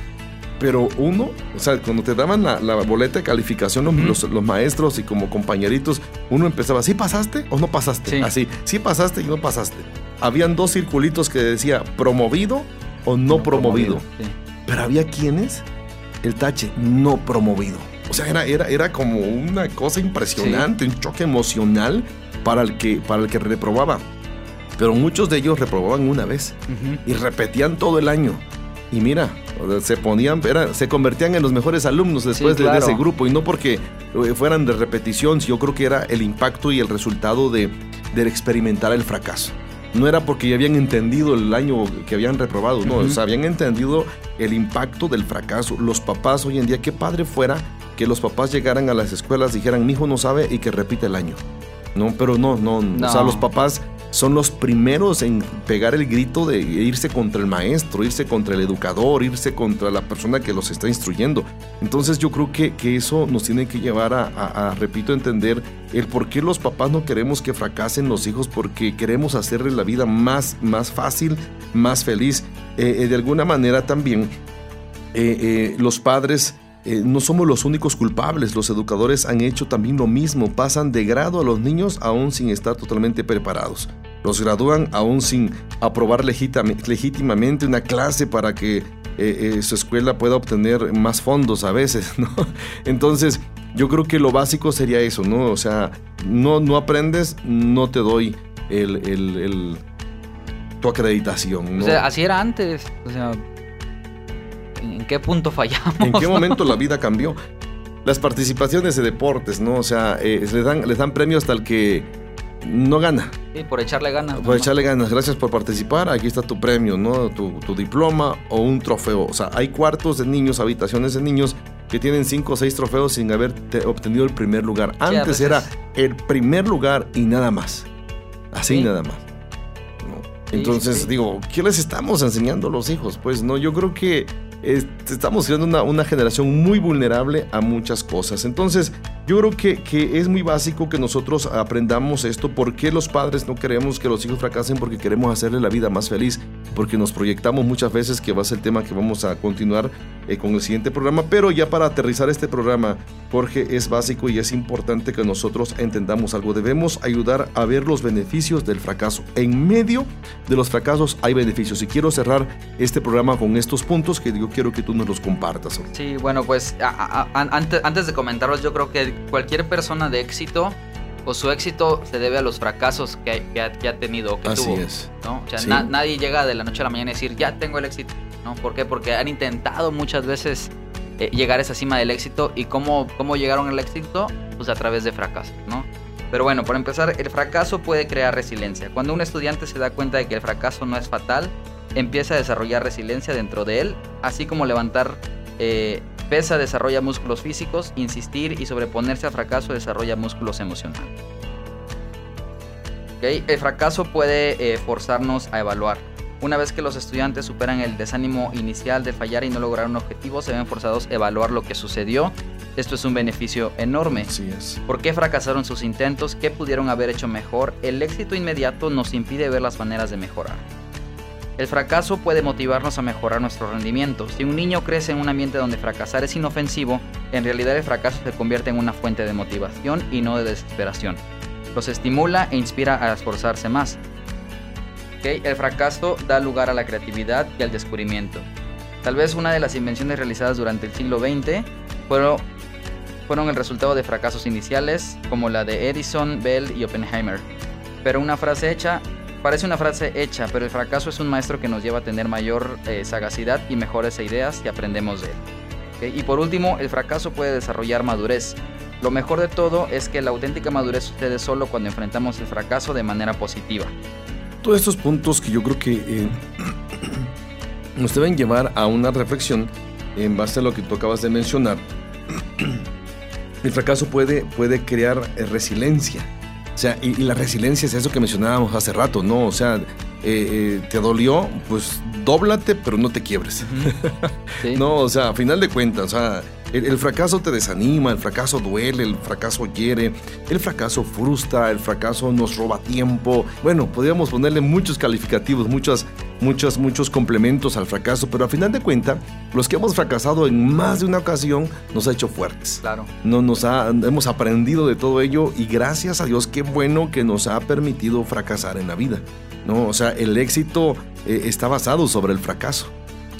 Pero uno, o sea, cuando te daban la, la boleta de calificación los, Ujú. los- los maestros y como compañeritos, uno empezaba, ¿sí pasaste o no pasaste? Sí. Así, sí pasaste y no pasaste. habían dos circulitos que decía promovido o no, promovido. sí. Pero había quienes, el tache, no promovido. O sea, era, era, era como una cosa impresionante, un choque emocional para el, que, para el que reprobaba. Pero muchos de ellos reprobaban una vez y repetían todo el año. Y mira, se ponían, era- se convertían en los mejores alumnos después de- ese grupo. Y no porque eh, fueran de repetición, yo creo que era el impacto y el resultado de, de experimentar el fracaso. No era porque ya habían entendido el año que habían reprobado, no, o sea, habían entendido el impacto del fracaso. Los papás hoy en día, qué padre fuera que los papás llegaran a las escuelas, dijeran, mi hijo no sabe y que repite el año. No, pero no, no, o sea, No. los papás son los primeros en pegar el grito de irse contra el maestro, irse contra el educador, irse contra la persona que los está instruyendo. Entonces yo creo que, que eso nos tiene que llevar a, repito, entender el por qué los papás no queremos que fracasen los hijos, porque queremos hacerle la vida más, más fácil, más feliz. Eh, eh, de alguna manera también eh, eh, los padres eh, no somos los únicos culpables, los educadores han hecho también lo mismo, pasan de grado a los niños aún sin estar totalmente preparados. Los gradúan aún sin aprobar legítima- legítimamente una clase para que eh, eh, su escuela pueda obtener más fondos a veces, <laughs> ¿no? Entonces, yo creo que lo básico sería eso, ¿no? O sea, no, no aprendes, no te doy el, el- el- tu acreditación, ¿no? O sea, así era antes. O sea, ¿en qué punto fallamos? ¿En qué momento la vida cambió? Las participaciones de deportes, ¿no? O sea, eh, les, dan, les dan premio hasta el que no gana. Sí, por echarle ganas. Por ¿no? echarle ganas, gracias por participar, aquí está tu premio, ¿no? Tu, tu diploma o un trofeo. O sea, hay cuartos de niños, habitaciones de niños que tienen cinco o seis trofeos sin haber te- obtenido el primer lugar. Antes era el primer lugar y nada más. Así Sí. nada más. Entonces digo, ¿qué les estamos enseñando a los hijos? Pues no, yo creo que estamos creando una, una generación muy vulnerable a muchas cosas. Entonces, yo creo que, que es muy básico que nosotros aprendamos esto. ¿Por qué los padres no queremos que los hijos fracasen? Porque queremos hacerle la vida más feliz. Porque nos proyectamos muchas veces, que va a ser el tema que vamos a continuar eh, con el siguiente programa. Pero ya para aterrizar este programa, Jorge, es básico y es importante que nosotros entendamos algo. Debemos ayudar a ver los beneficios del fracaso. En medio de los fracasos hay beneficios. Y quiero cerrar este programa con estos puntos que yo quiero que tú nos los compartas. Sí, bueno, pues a- a- a- antes, antes de comentarlos, yo creo que cualquier persona de éxito o su éxito se debe a los fracasos que, que ha, que ha tenido o que Así tuvo. es. ¿no? O sea, Sí. na- nadie llega de la noche a la mañana y decir, ya tengo el éxito. ¿no? ¿Por qué? Porque han intentado muchas veces eh, llegar a esa cima del éxito. ¿Y cómo, cómo llegaron al éxito? Pues a través de fracasos, ¿no? Pero bueno, para empezar, el fracaso puede crear resiliencia. Cuando un estudiante se da cuenta de que el fracaso no es fatal, empieza a desarrollar resiliencia dentro de él, así como levantar eh, pesa desarrolla músculos físicos, insistir y sobreponerse al fracaso desarrolla músculos emocionales. El fracaso puede eh, forzarnos a evaluar. Una vez que los estudiantes superan el desánimo inicial de fallar y no lograr un objetivo, se ven forzados a evaluar lo que sucedió. Esto es un beneficio enorme. Así es. ¿Por qué fracasaron sus intentos? ¿Qué pudieron haber hecho mejor? El éxito inmediato nos impide ver las maneras de mejorar. El fracaso puede motivarnos a mejorar nuestro rendimiento. Si un niño crece en un ambiente donde fracasar es inofensivo, en realidad el fracaso se convierte en una fuente de motivación y no de desesperación. Los estimula e inspira a esforzarse más. El fracaso da lugar a la creatividad y al descubrimiento. Tal vez una de las invenciones realizadas durante el siglo XX fueron el resultado de fracasos iniciales, como la de Edison, Bell y Oppenheimer. Pero una frase hecha, parece una frase hecha, pero el fracaso es un maestro que nos lleva a tener mayor eh, sagacidad y mejores ideas y aprendemos de él. Y por último, el fracaso puede desarrollar madurez. Lo mejor de todo es que la auténtica madurez sucede solo cuando enfrentamos el fracaso de manera positiva. Todos estos puntos que yo creo que eh, <clears throat> nos deben llevar a una reflexión en base a lo que tú acabas de mencionar. <clears throat> El fracaso puede, puede crear eh, resiliencia. O sea, y, y la resiliencia es eso que mencionábamos hace rato, ¿no? O sea, eh, eh, te dolió, pues dóblate, pero no te quiebres. <laughs> ¿sí? No, o sea, a final de cuentas, o sea, el, el fracaso te desanima, el fracaso duele, el fracaso hiere, el fracaso frustra, el fracaso nos roba tiempo. Bueno, podríamos ponerle muchos calificativos, muchas, muchos, muchos complementos al fracaso, pero a final de cuentas, los que hemos fracasado en más de una ocasión nos ha hecho fuertes. Claro. No nos ha, hemos aprendido de todo ello y gracias a Dios, qué bueno que nos ha permitido fracasar en la vida. ¿no? O sea, el éxito eh, está basado sobre el fracaso.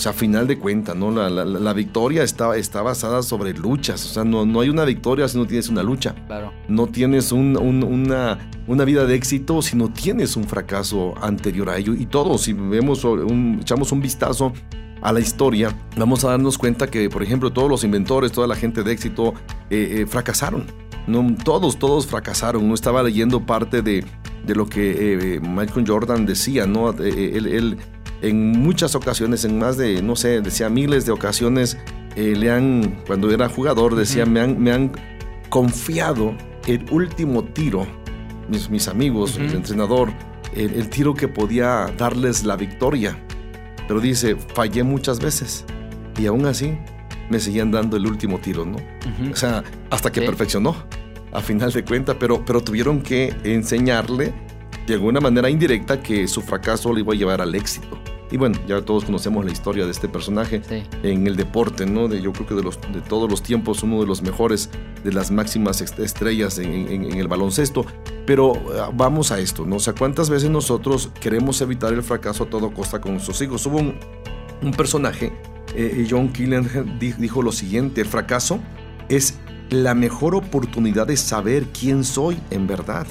O sea, a final de cuentas, ¿no? La, la- la victoria está, está basada sobre luchas. O sea, no, no hay una victoria si no tienes una lucha. Claro. No tienes un- un- una, una vida de éxito si no tienes un fracaso anterior a ello. Y todos, si vemos un- echamos un vistazo a la historia, vamos a darnos cuenta que, por ejemplo, todos los inventores, toda la gente de éxito eh, eh, fracasaron. No, todos, todos fracasaron. No estaba leyendo parte de, de lo que eh, Michael Jordan decía, ¿no? Él, él, en muchas ocasiones, en más de, no sé, decía miles de ocasiones, eh, le han, cuando era jugador, decía, me, han, me han confiado el último tiro, mis, mis amigos, el Ujú. entrenador, el, el tiro que podía darles la victoria. Pero dice, fallé muchas veces y aún así me seguían dando el último tiro, ¿no? O sea, hasta que Sí. perfeccionó, a final de cuentas, pero, pero tuvieron que enseñarle de alguna manera indirecta que su fracaso le iba a llevar al éxito. Y bueno, ya todos conocemos la historia de este personaje Sí. en el deporte, ¿no? De, yo creo que de, los, de todos los tiempos, uno de los mejores, de las máximas est- estrellas en, en- en el baloncesto. Pero ah, vamos a esto, ¿no? O sea, ¿cuántas veces nosotros queremos evitar el fracaso a toda costa con nuestros hijos? Hubo un, un personaje, eh, John Killen, di- dijo lo siguiente, el fracaso es la mejor oportunidad de saber quién soy en verdad.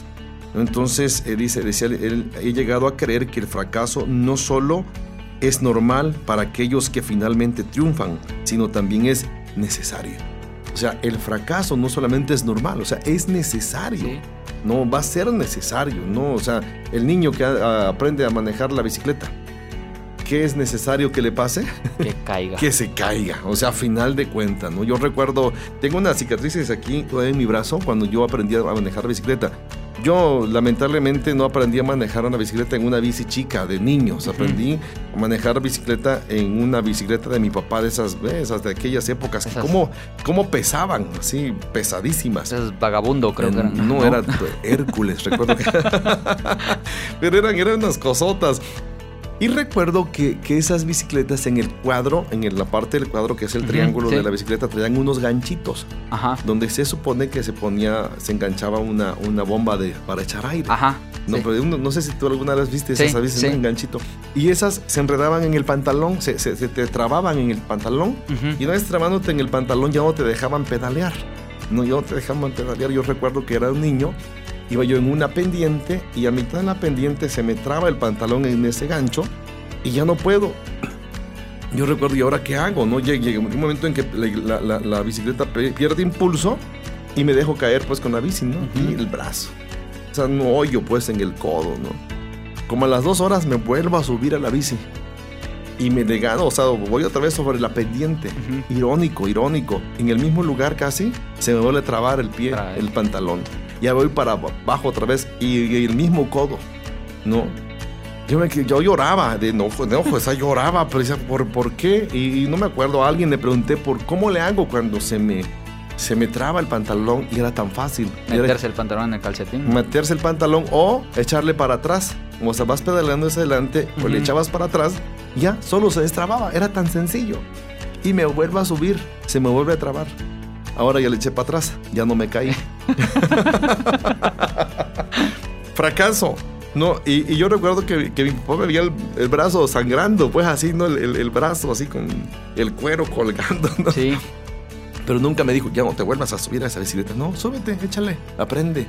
Entonces, él dice, decía, él, he llegado a creer que el fracaso no solo es normal para aquellos que finalmente triunfan, sino también es necesario. O sea, el fracaso no solamente es normal, o sea, es necesario. Sí. No, va a ser necesario, ¿no? O sea, el niño que a- a- aprende a manejar la bicicleta, ¿qué es necesario que le pase? <laughs> Que caiga. que se caiga. O sea, a final de cuentas, ¿no? Yo recuerdo, tengo unas cicatrices aquí en mi brazo cuando yo aprendí a manejar bicicleta. Yo lamentablemente no aprendí a manejar una bicicleta en una bici chica de niños. Aprendí a manejar bicicleta en una bicicleta de mi papá de esas, ¿ves? esas de aquellas épocas. Esas- ¿Cómo, cómo pesaban? Así, pesadísimas. Es vagabundo, creo que. No, era Hércules, recuerdo que. <laughs> <laughs> Pero eran, eran unas cosotas. Y recuerdo que, que esas bicicletas en el cuadro, en el- la parte del cuadro que es el Ujú, triángulo sí. de la bicicleta, traían unos ganchitos Ajá. donde se supone que se ponía, se enganchaba una, una bomba de, para echar aire. Ajá. No, sí. pero no sé si tú alguna vez viste Sí, esas. ¿no? en ganchito. Y esas se enredaban en el pantalón, se, se- se te trababan en el pantalón. Ujú. Y una vez trabándote en el pantalón ya no te dejaban pedalear. No, ya no te dejaban pedalear. Yo recuerdo que era un niño, iba yo en una pendiente y a mitad de la pendiente se me traba el pantalón en ese gancho y ya no puedo. <clears throat> Yo recuerdo, ¿y ahora qué hago? ¿No? Llega llega un momento en que la, la- la bicicleta pierde impulso y me dejo caer pues con la bici. Y el brazo. O sea, no hoyo pues en el codo, ¿no? Como a las dos horas me vuelvo a subir a la bici. Y me legado, o sea, voy otra vez sobre la pendiente. Irónico, irónico. En el mismo lugar casi se me vuelve a trabar el pie, el pantalón. Ya voy para abajo otra vez y, y el mismo codo. No. Yo, me, yo lloraba de enojo, de enojo, o sea, lloraba, pero decía, ¿por, por qué? Y, y no me acuerdo, a alguien le pregunté por cómo le hago cuando se me, se me traba el pantalón y era tan fácil. Era Meterse el pantalón en el calcetín. meterse el pantalón o echarle para atrás. Como se vas pedaleando hacia adelante, o le echabas para atrás, ya solo se destrababa. Era tan sencillo. Y me vuelve a subir, se me vuelve a trabar. Ahora ya le eché para atrás, ya no me caí. <laughs> <laughs> Fracaso. No, y, y yo recuerdo que, que mi papá me veía el, el brazo sangrando, pues así, ¿no? El, el- el brazo así con el cuero colgando, <laughs> ¿no? Sí. Pero nunca me dijo, ya no te vuelvas a subir a esa bicicleta. No, súbete, échale, aprende.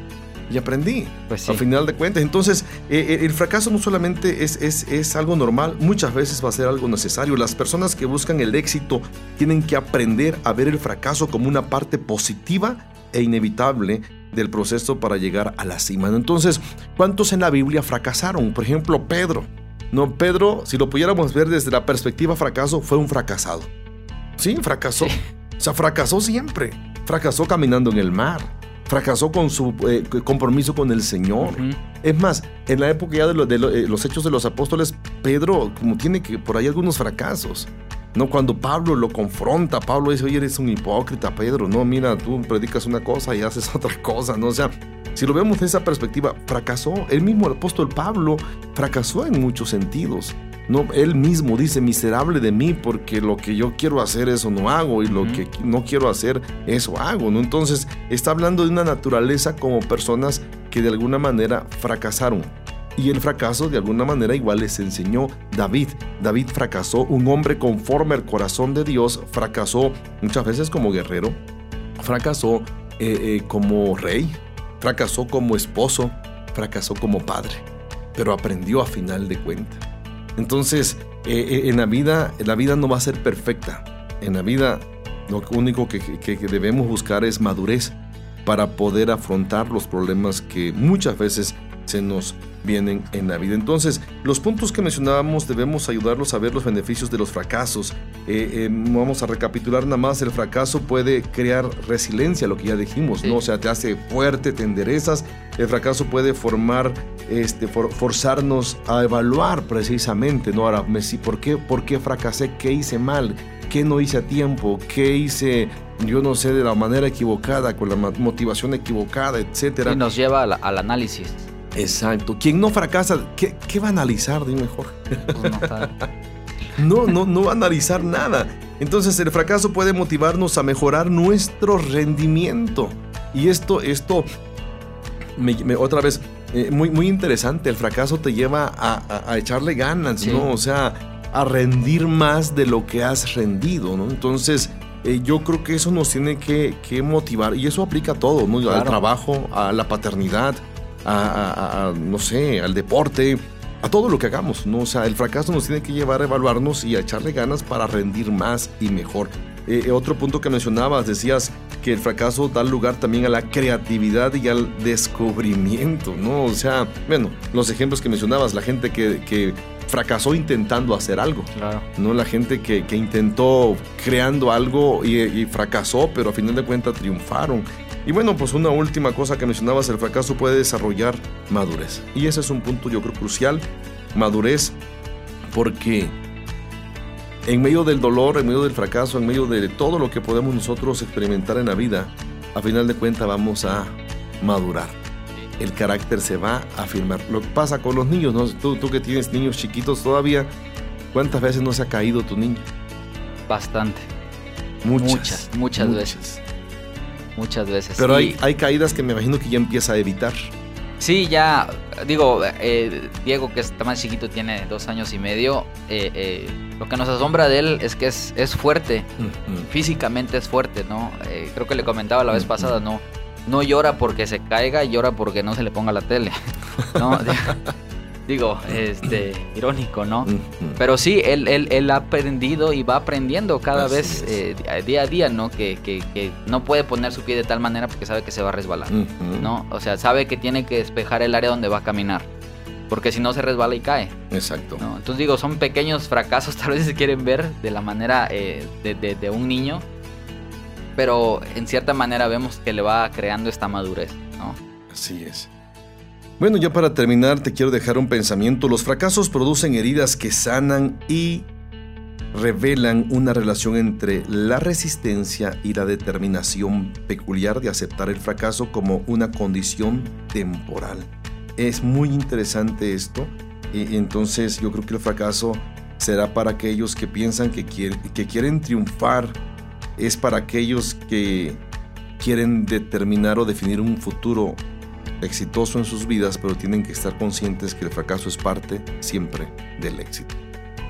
Y aprendí. Pues sí. A final de cuentas. Entonces, eh, eh, el fracaso no solamente es, es, es algo normal, muchas veces va a ser algo necesario. Las personas que buscan el éxito tienen que aprender a ver el fracaso como una parte positiva e inevitable del proceso para llegar a la cima. Entonces, ¿cuántos en la Biblia fracasaron? Por ejemplo, Pedro. No, Pedro, si lo pudiéramos ver desde la perspectiva fracaso, fue un fracasado. Sí, fracasó. Sí. O sea, fracasó siempre. Fracasó caminando en el mar. Fracasó con su eh, compromiso con el Señor. Ujú. Es más, en la época ya de, lo- de lo- eh, los hechos de los apóstoles, Pedro como tiene que por ahí algunos fracasos. No, cuando Pablo lo confronta, Pablo dice, oye, eres un hipócrita, Pedro. No, mira, tú predicas una cosa y haces <laughs> otra cosa, ¿no? O sea, si lo vemos de esa perspectiva, fracasó. El mismo apóstol Pablo fracasó en muchos sentidos. No, él mismo dice, miserable de mí, porque lo que yo quiero hacer, eso no hago, y lo que no quiero hacer, eso hago, ¿no? Entonces, está hablando de una naturaleza como personas que de alguna manera fracasaron. Y el fracaso de alguna manera igual les enseñó David. David fracasó, un hombre conforme al corazón de Dios, fracasó muchas veces como guerrero, fracasó eh, eh, como rey, fracasó como esposo, fracasó como padre, pero aprendió a final de cuentas. Entonces, eh, en la vida, la vida no va a ser perfecta. En la vida, lo único que, que- que debemos buscar es madurez para poder afrontar los problemas que muchas veces se nos vienen en la vida. Entonces, los puntos que mencionábamos debemos ayudarlos a ver los beneficios de los fracasos. Eh, eh, vamos a recapitular nada más, el fracaso puede crear resiliencia, lo que ya dijimos, Sí. ¿no? O sea, te hace fuerte, te enderezas. El fracaso puede formar, este, for- forzarnos a evaluar precisamente, ¿no? Ahora, me- sí, ¿por qué, ¿por qué fracasé? ¿Qué hice mal? ¿Qué no hice a tiempo? ¿Qué hice, yo no sé, de la manera equivocada, con la motivación equivocada, etcétera? Y nos lleva al, al análisis. Exacto. Quien no fracasa, ¿qué, qué va a analizar? Dime mejor. Pues no <laughs> No, no, no va a analizar nada. Entonces el fracaso puede motivarnos a mejorar nuestro rendimiento. Y esto, esto, me- me- otra vez, eh, muy, muy interesante. El fracaso te lleva a, a- a echarle ganas, Sí. ¿no? O sea, a rendir más de lo que has rendido, ¿no? Entonces, eh, yo creo que eso nos tiene que, que motivar. Y eso aplica a todo, ¿no? Al trabajo, a la paternidad, a, a- a- a, no sé, al deporte, a todo lo que hagamos, ¿no? O sea, el fracaso nos tiene que llevar a evaluarnos y a echarle ganas para rendir más y mejor. Eh, eh, otro punto que mencionabas, decías que el fracaso da lugar también a la creatividad y al descubrimiento, ¿no? O sea, bueno, los ejemplos que mencionabas, la gente que, que fracasó intentando hacer algo, Claro. ¿no? La gente que, que intentó creando algo y, y fracasó, pero a final de cuentas triunfaron. Y bueno, pues una última cosa que mencionabas, el fracaso puede desarrollar madurez. Y ese es un punto yo creo crucial, madurez, porque en medio del dolor, en medio del fracaso, en medio de todo lo que podemos nosotros experimentar en la vida, a final de cuentas vamos a madurar. El carácter se va a afirmar. Lo que pasa con los niños, ¿no? tú, tú que tienes niños chiquitos todavía, ¿cuántas veces no se ha caído tu niño? Bastante. Muchas. Muchas, muchas veces. Muchas veces. Pero Y- hay, hay caídas que me imagino que ya empieza a evitar. Sí, ya, digo, eh, Diego, que está más chiquito, tiene dos años y medio. eh, eh, lo que nos asombra de él es que es, es fuerte, físicamente es fuerte, ¿no? Eh, creo que le comentaba la vez Ujú. pasada, ¿no? No llora porque se caiga, llora porque no se le ponga la tele, <laughs> ¿no? <laughs> digo, este, irónico, ¿no? Pero sí, él, él, él ha aprendido y va aprendiendo cada Así vez eh, día a día, ¿no? Que, que, que no puede poner su pie de tal manera porque sabe que se va a resbalar. ¿no? O sea, sabe que tiene que despejar el área donde va a caminar. Porque si no se resbala y cae, Exacto. ¿no? Entonces digo, son pequeños fracasos, <laughs> tal vez se quieren ver de la manera eh, de, de- de un niño. Pero en cierta manera vemos que le va creando esta madurez, ¿no? Así es. Bueno, ya para terminar te quiero dejar un pensamiento. Los fracasos producen heridas que sanan y revelan una relación entre la resistencia y la determinación peculiar de aceptar el fracaso como una condición temporal. Es muy interesante esto. Entonces yo creo que el fracaso será para aquellos que piensan que, que quieren triunfar. Es para aquellos que quieren determinar o definir un futuro exitoso en sus vidas, pero tienen que estar conscientes que el fracaso es parte siempre del éxito.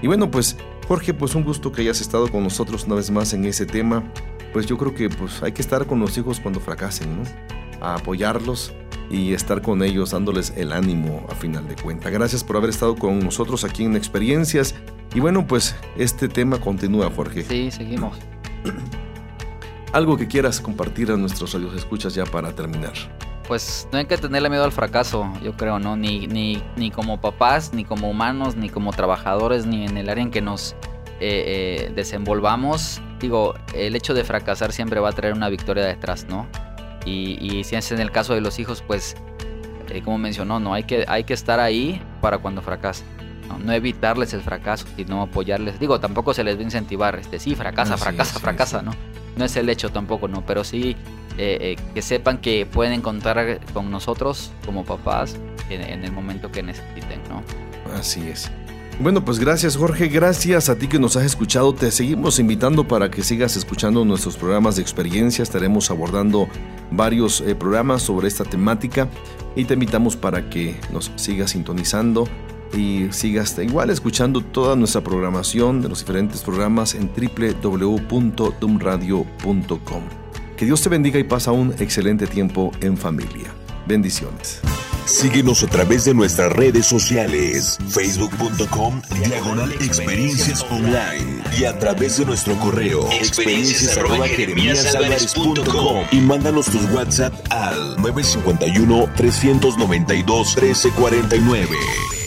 Y bueno, pues Jorge, pues un gusto que hayas estado con nosotros una vez más en ese tema. Pues yo creo que pues hay que estar con los hijos cuando fracasen, ¿no? A apoyarlos y estar con ellos dándoles el ánimo a final de cuentas. Gracias por haber estado con nosotros aquí en Experiencias. Y bueno, pues este tema continúa, Jorge. Sí, seguimos. <clears throat> Algo que quieras compartir a nuestros radios escuchas ya para terminar. Pues no hay que tenerle miedo al fracaso, yo creo, ¿no? Ni, ni, ni como papás, ni como humanos, ni como trabajadores, ni en el área en que nos eh, eh, desenvolvamos. Digo, el hecho de fracasar siempre va a traer una victoria detrás, ¿no? Y, y si es en el caso de los hijos, pues, eh, como mencionó, ¿no? Hay que, hay que estar ahí para cuando fracasen. ¿no? No evitarles el fracaso, sino apoyarles. Digo, tampoco se les va a incentivar, este, sí, fracasa, fracasa, sí, fracasa, sí. ¿no? No es el hecho tampoco, ¿no? Pero sí eh, eh, que sepan que pueden contar con nosotros como papás en, el momento que necesiten, ¿no? Así es. Bueno, pues gracias Jorge, gracias a ti que nos has escuchado. Te seguimos invitando para que sigas escuchando nuestros programas de experiencia. Estaremos abordando varios eh, programas sobre esta temática y te invitamos para que nos sigas sintonizando y sigas igual escuchando toda nuestra programación de los diferentes programas en www.dumradio.com. Que Dios te bendiga y pasa un excelente tiempo en familia. Bendiciones. Síguenos a través de nuestras redes sociales, facebook.com, diagonal experiencias online y a través de nuestro correo, experiencias jeremíasalvarez.com y mándanos tus WhatsApp al 951 392 1349.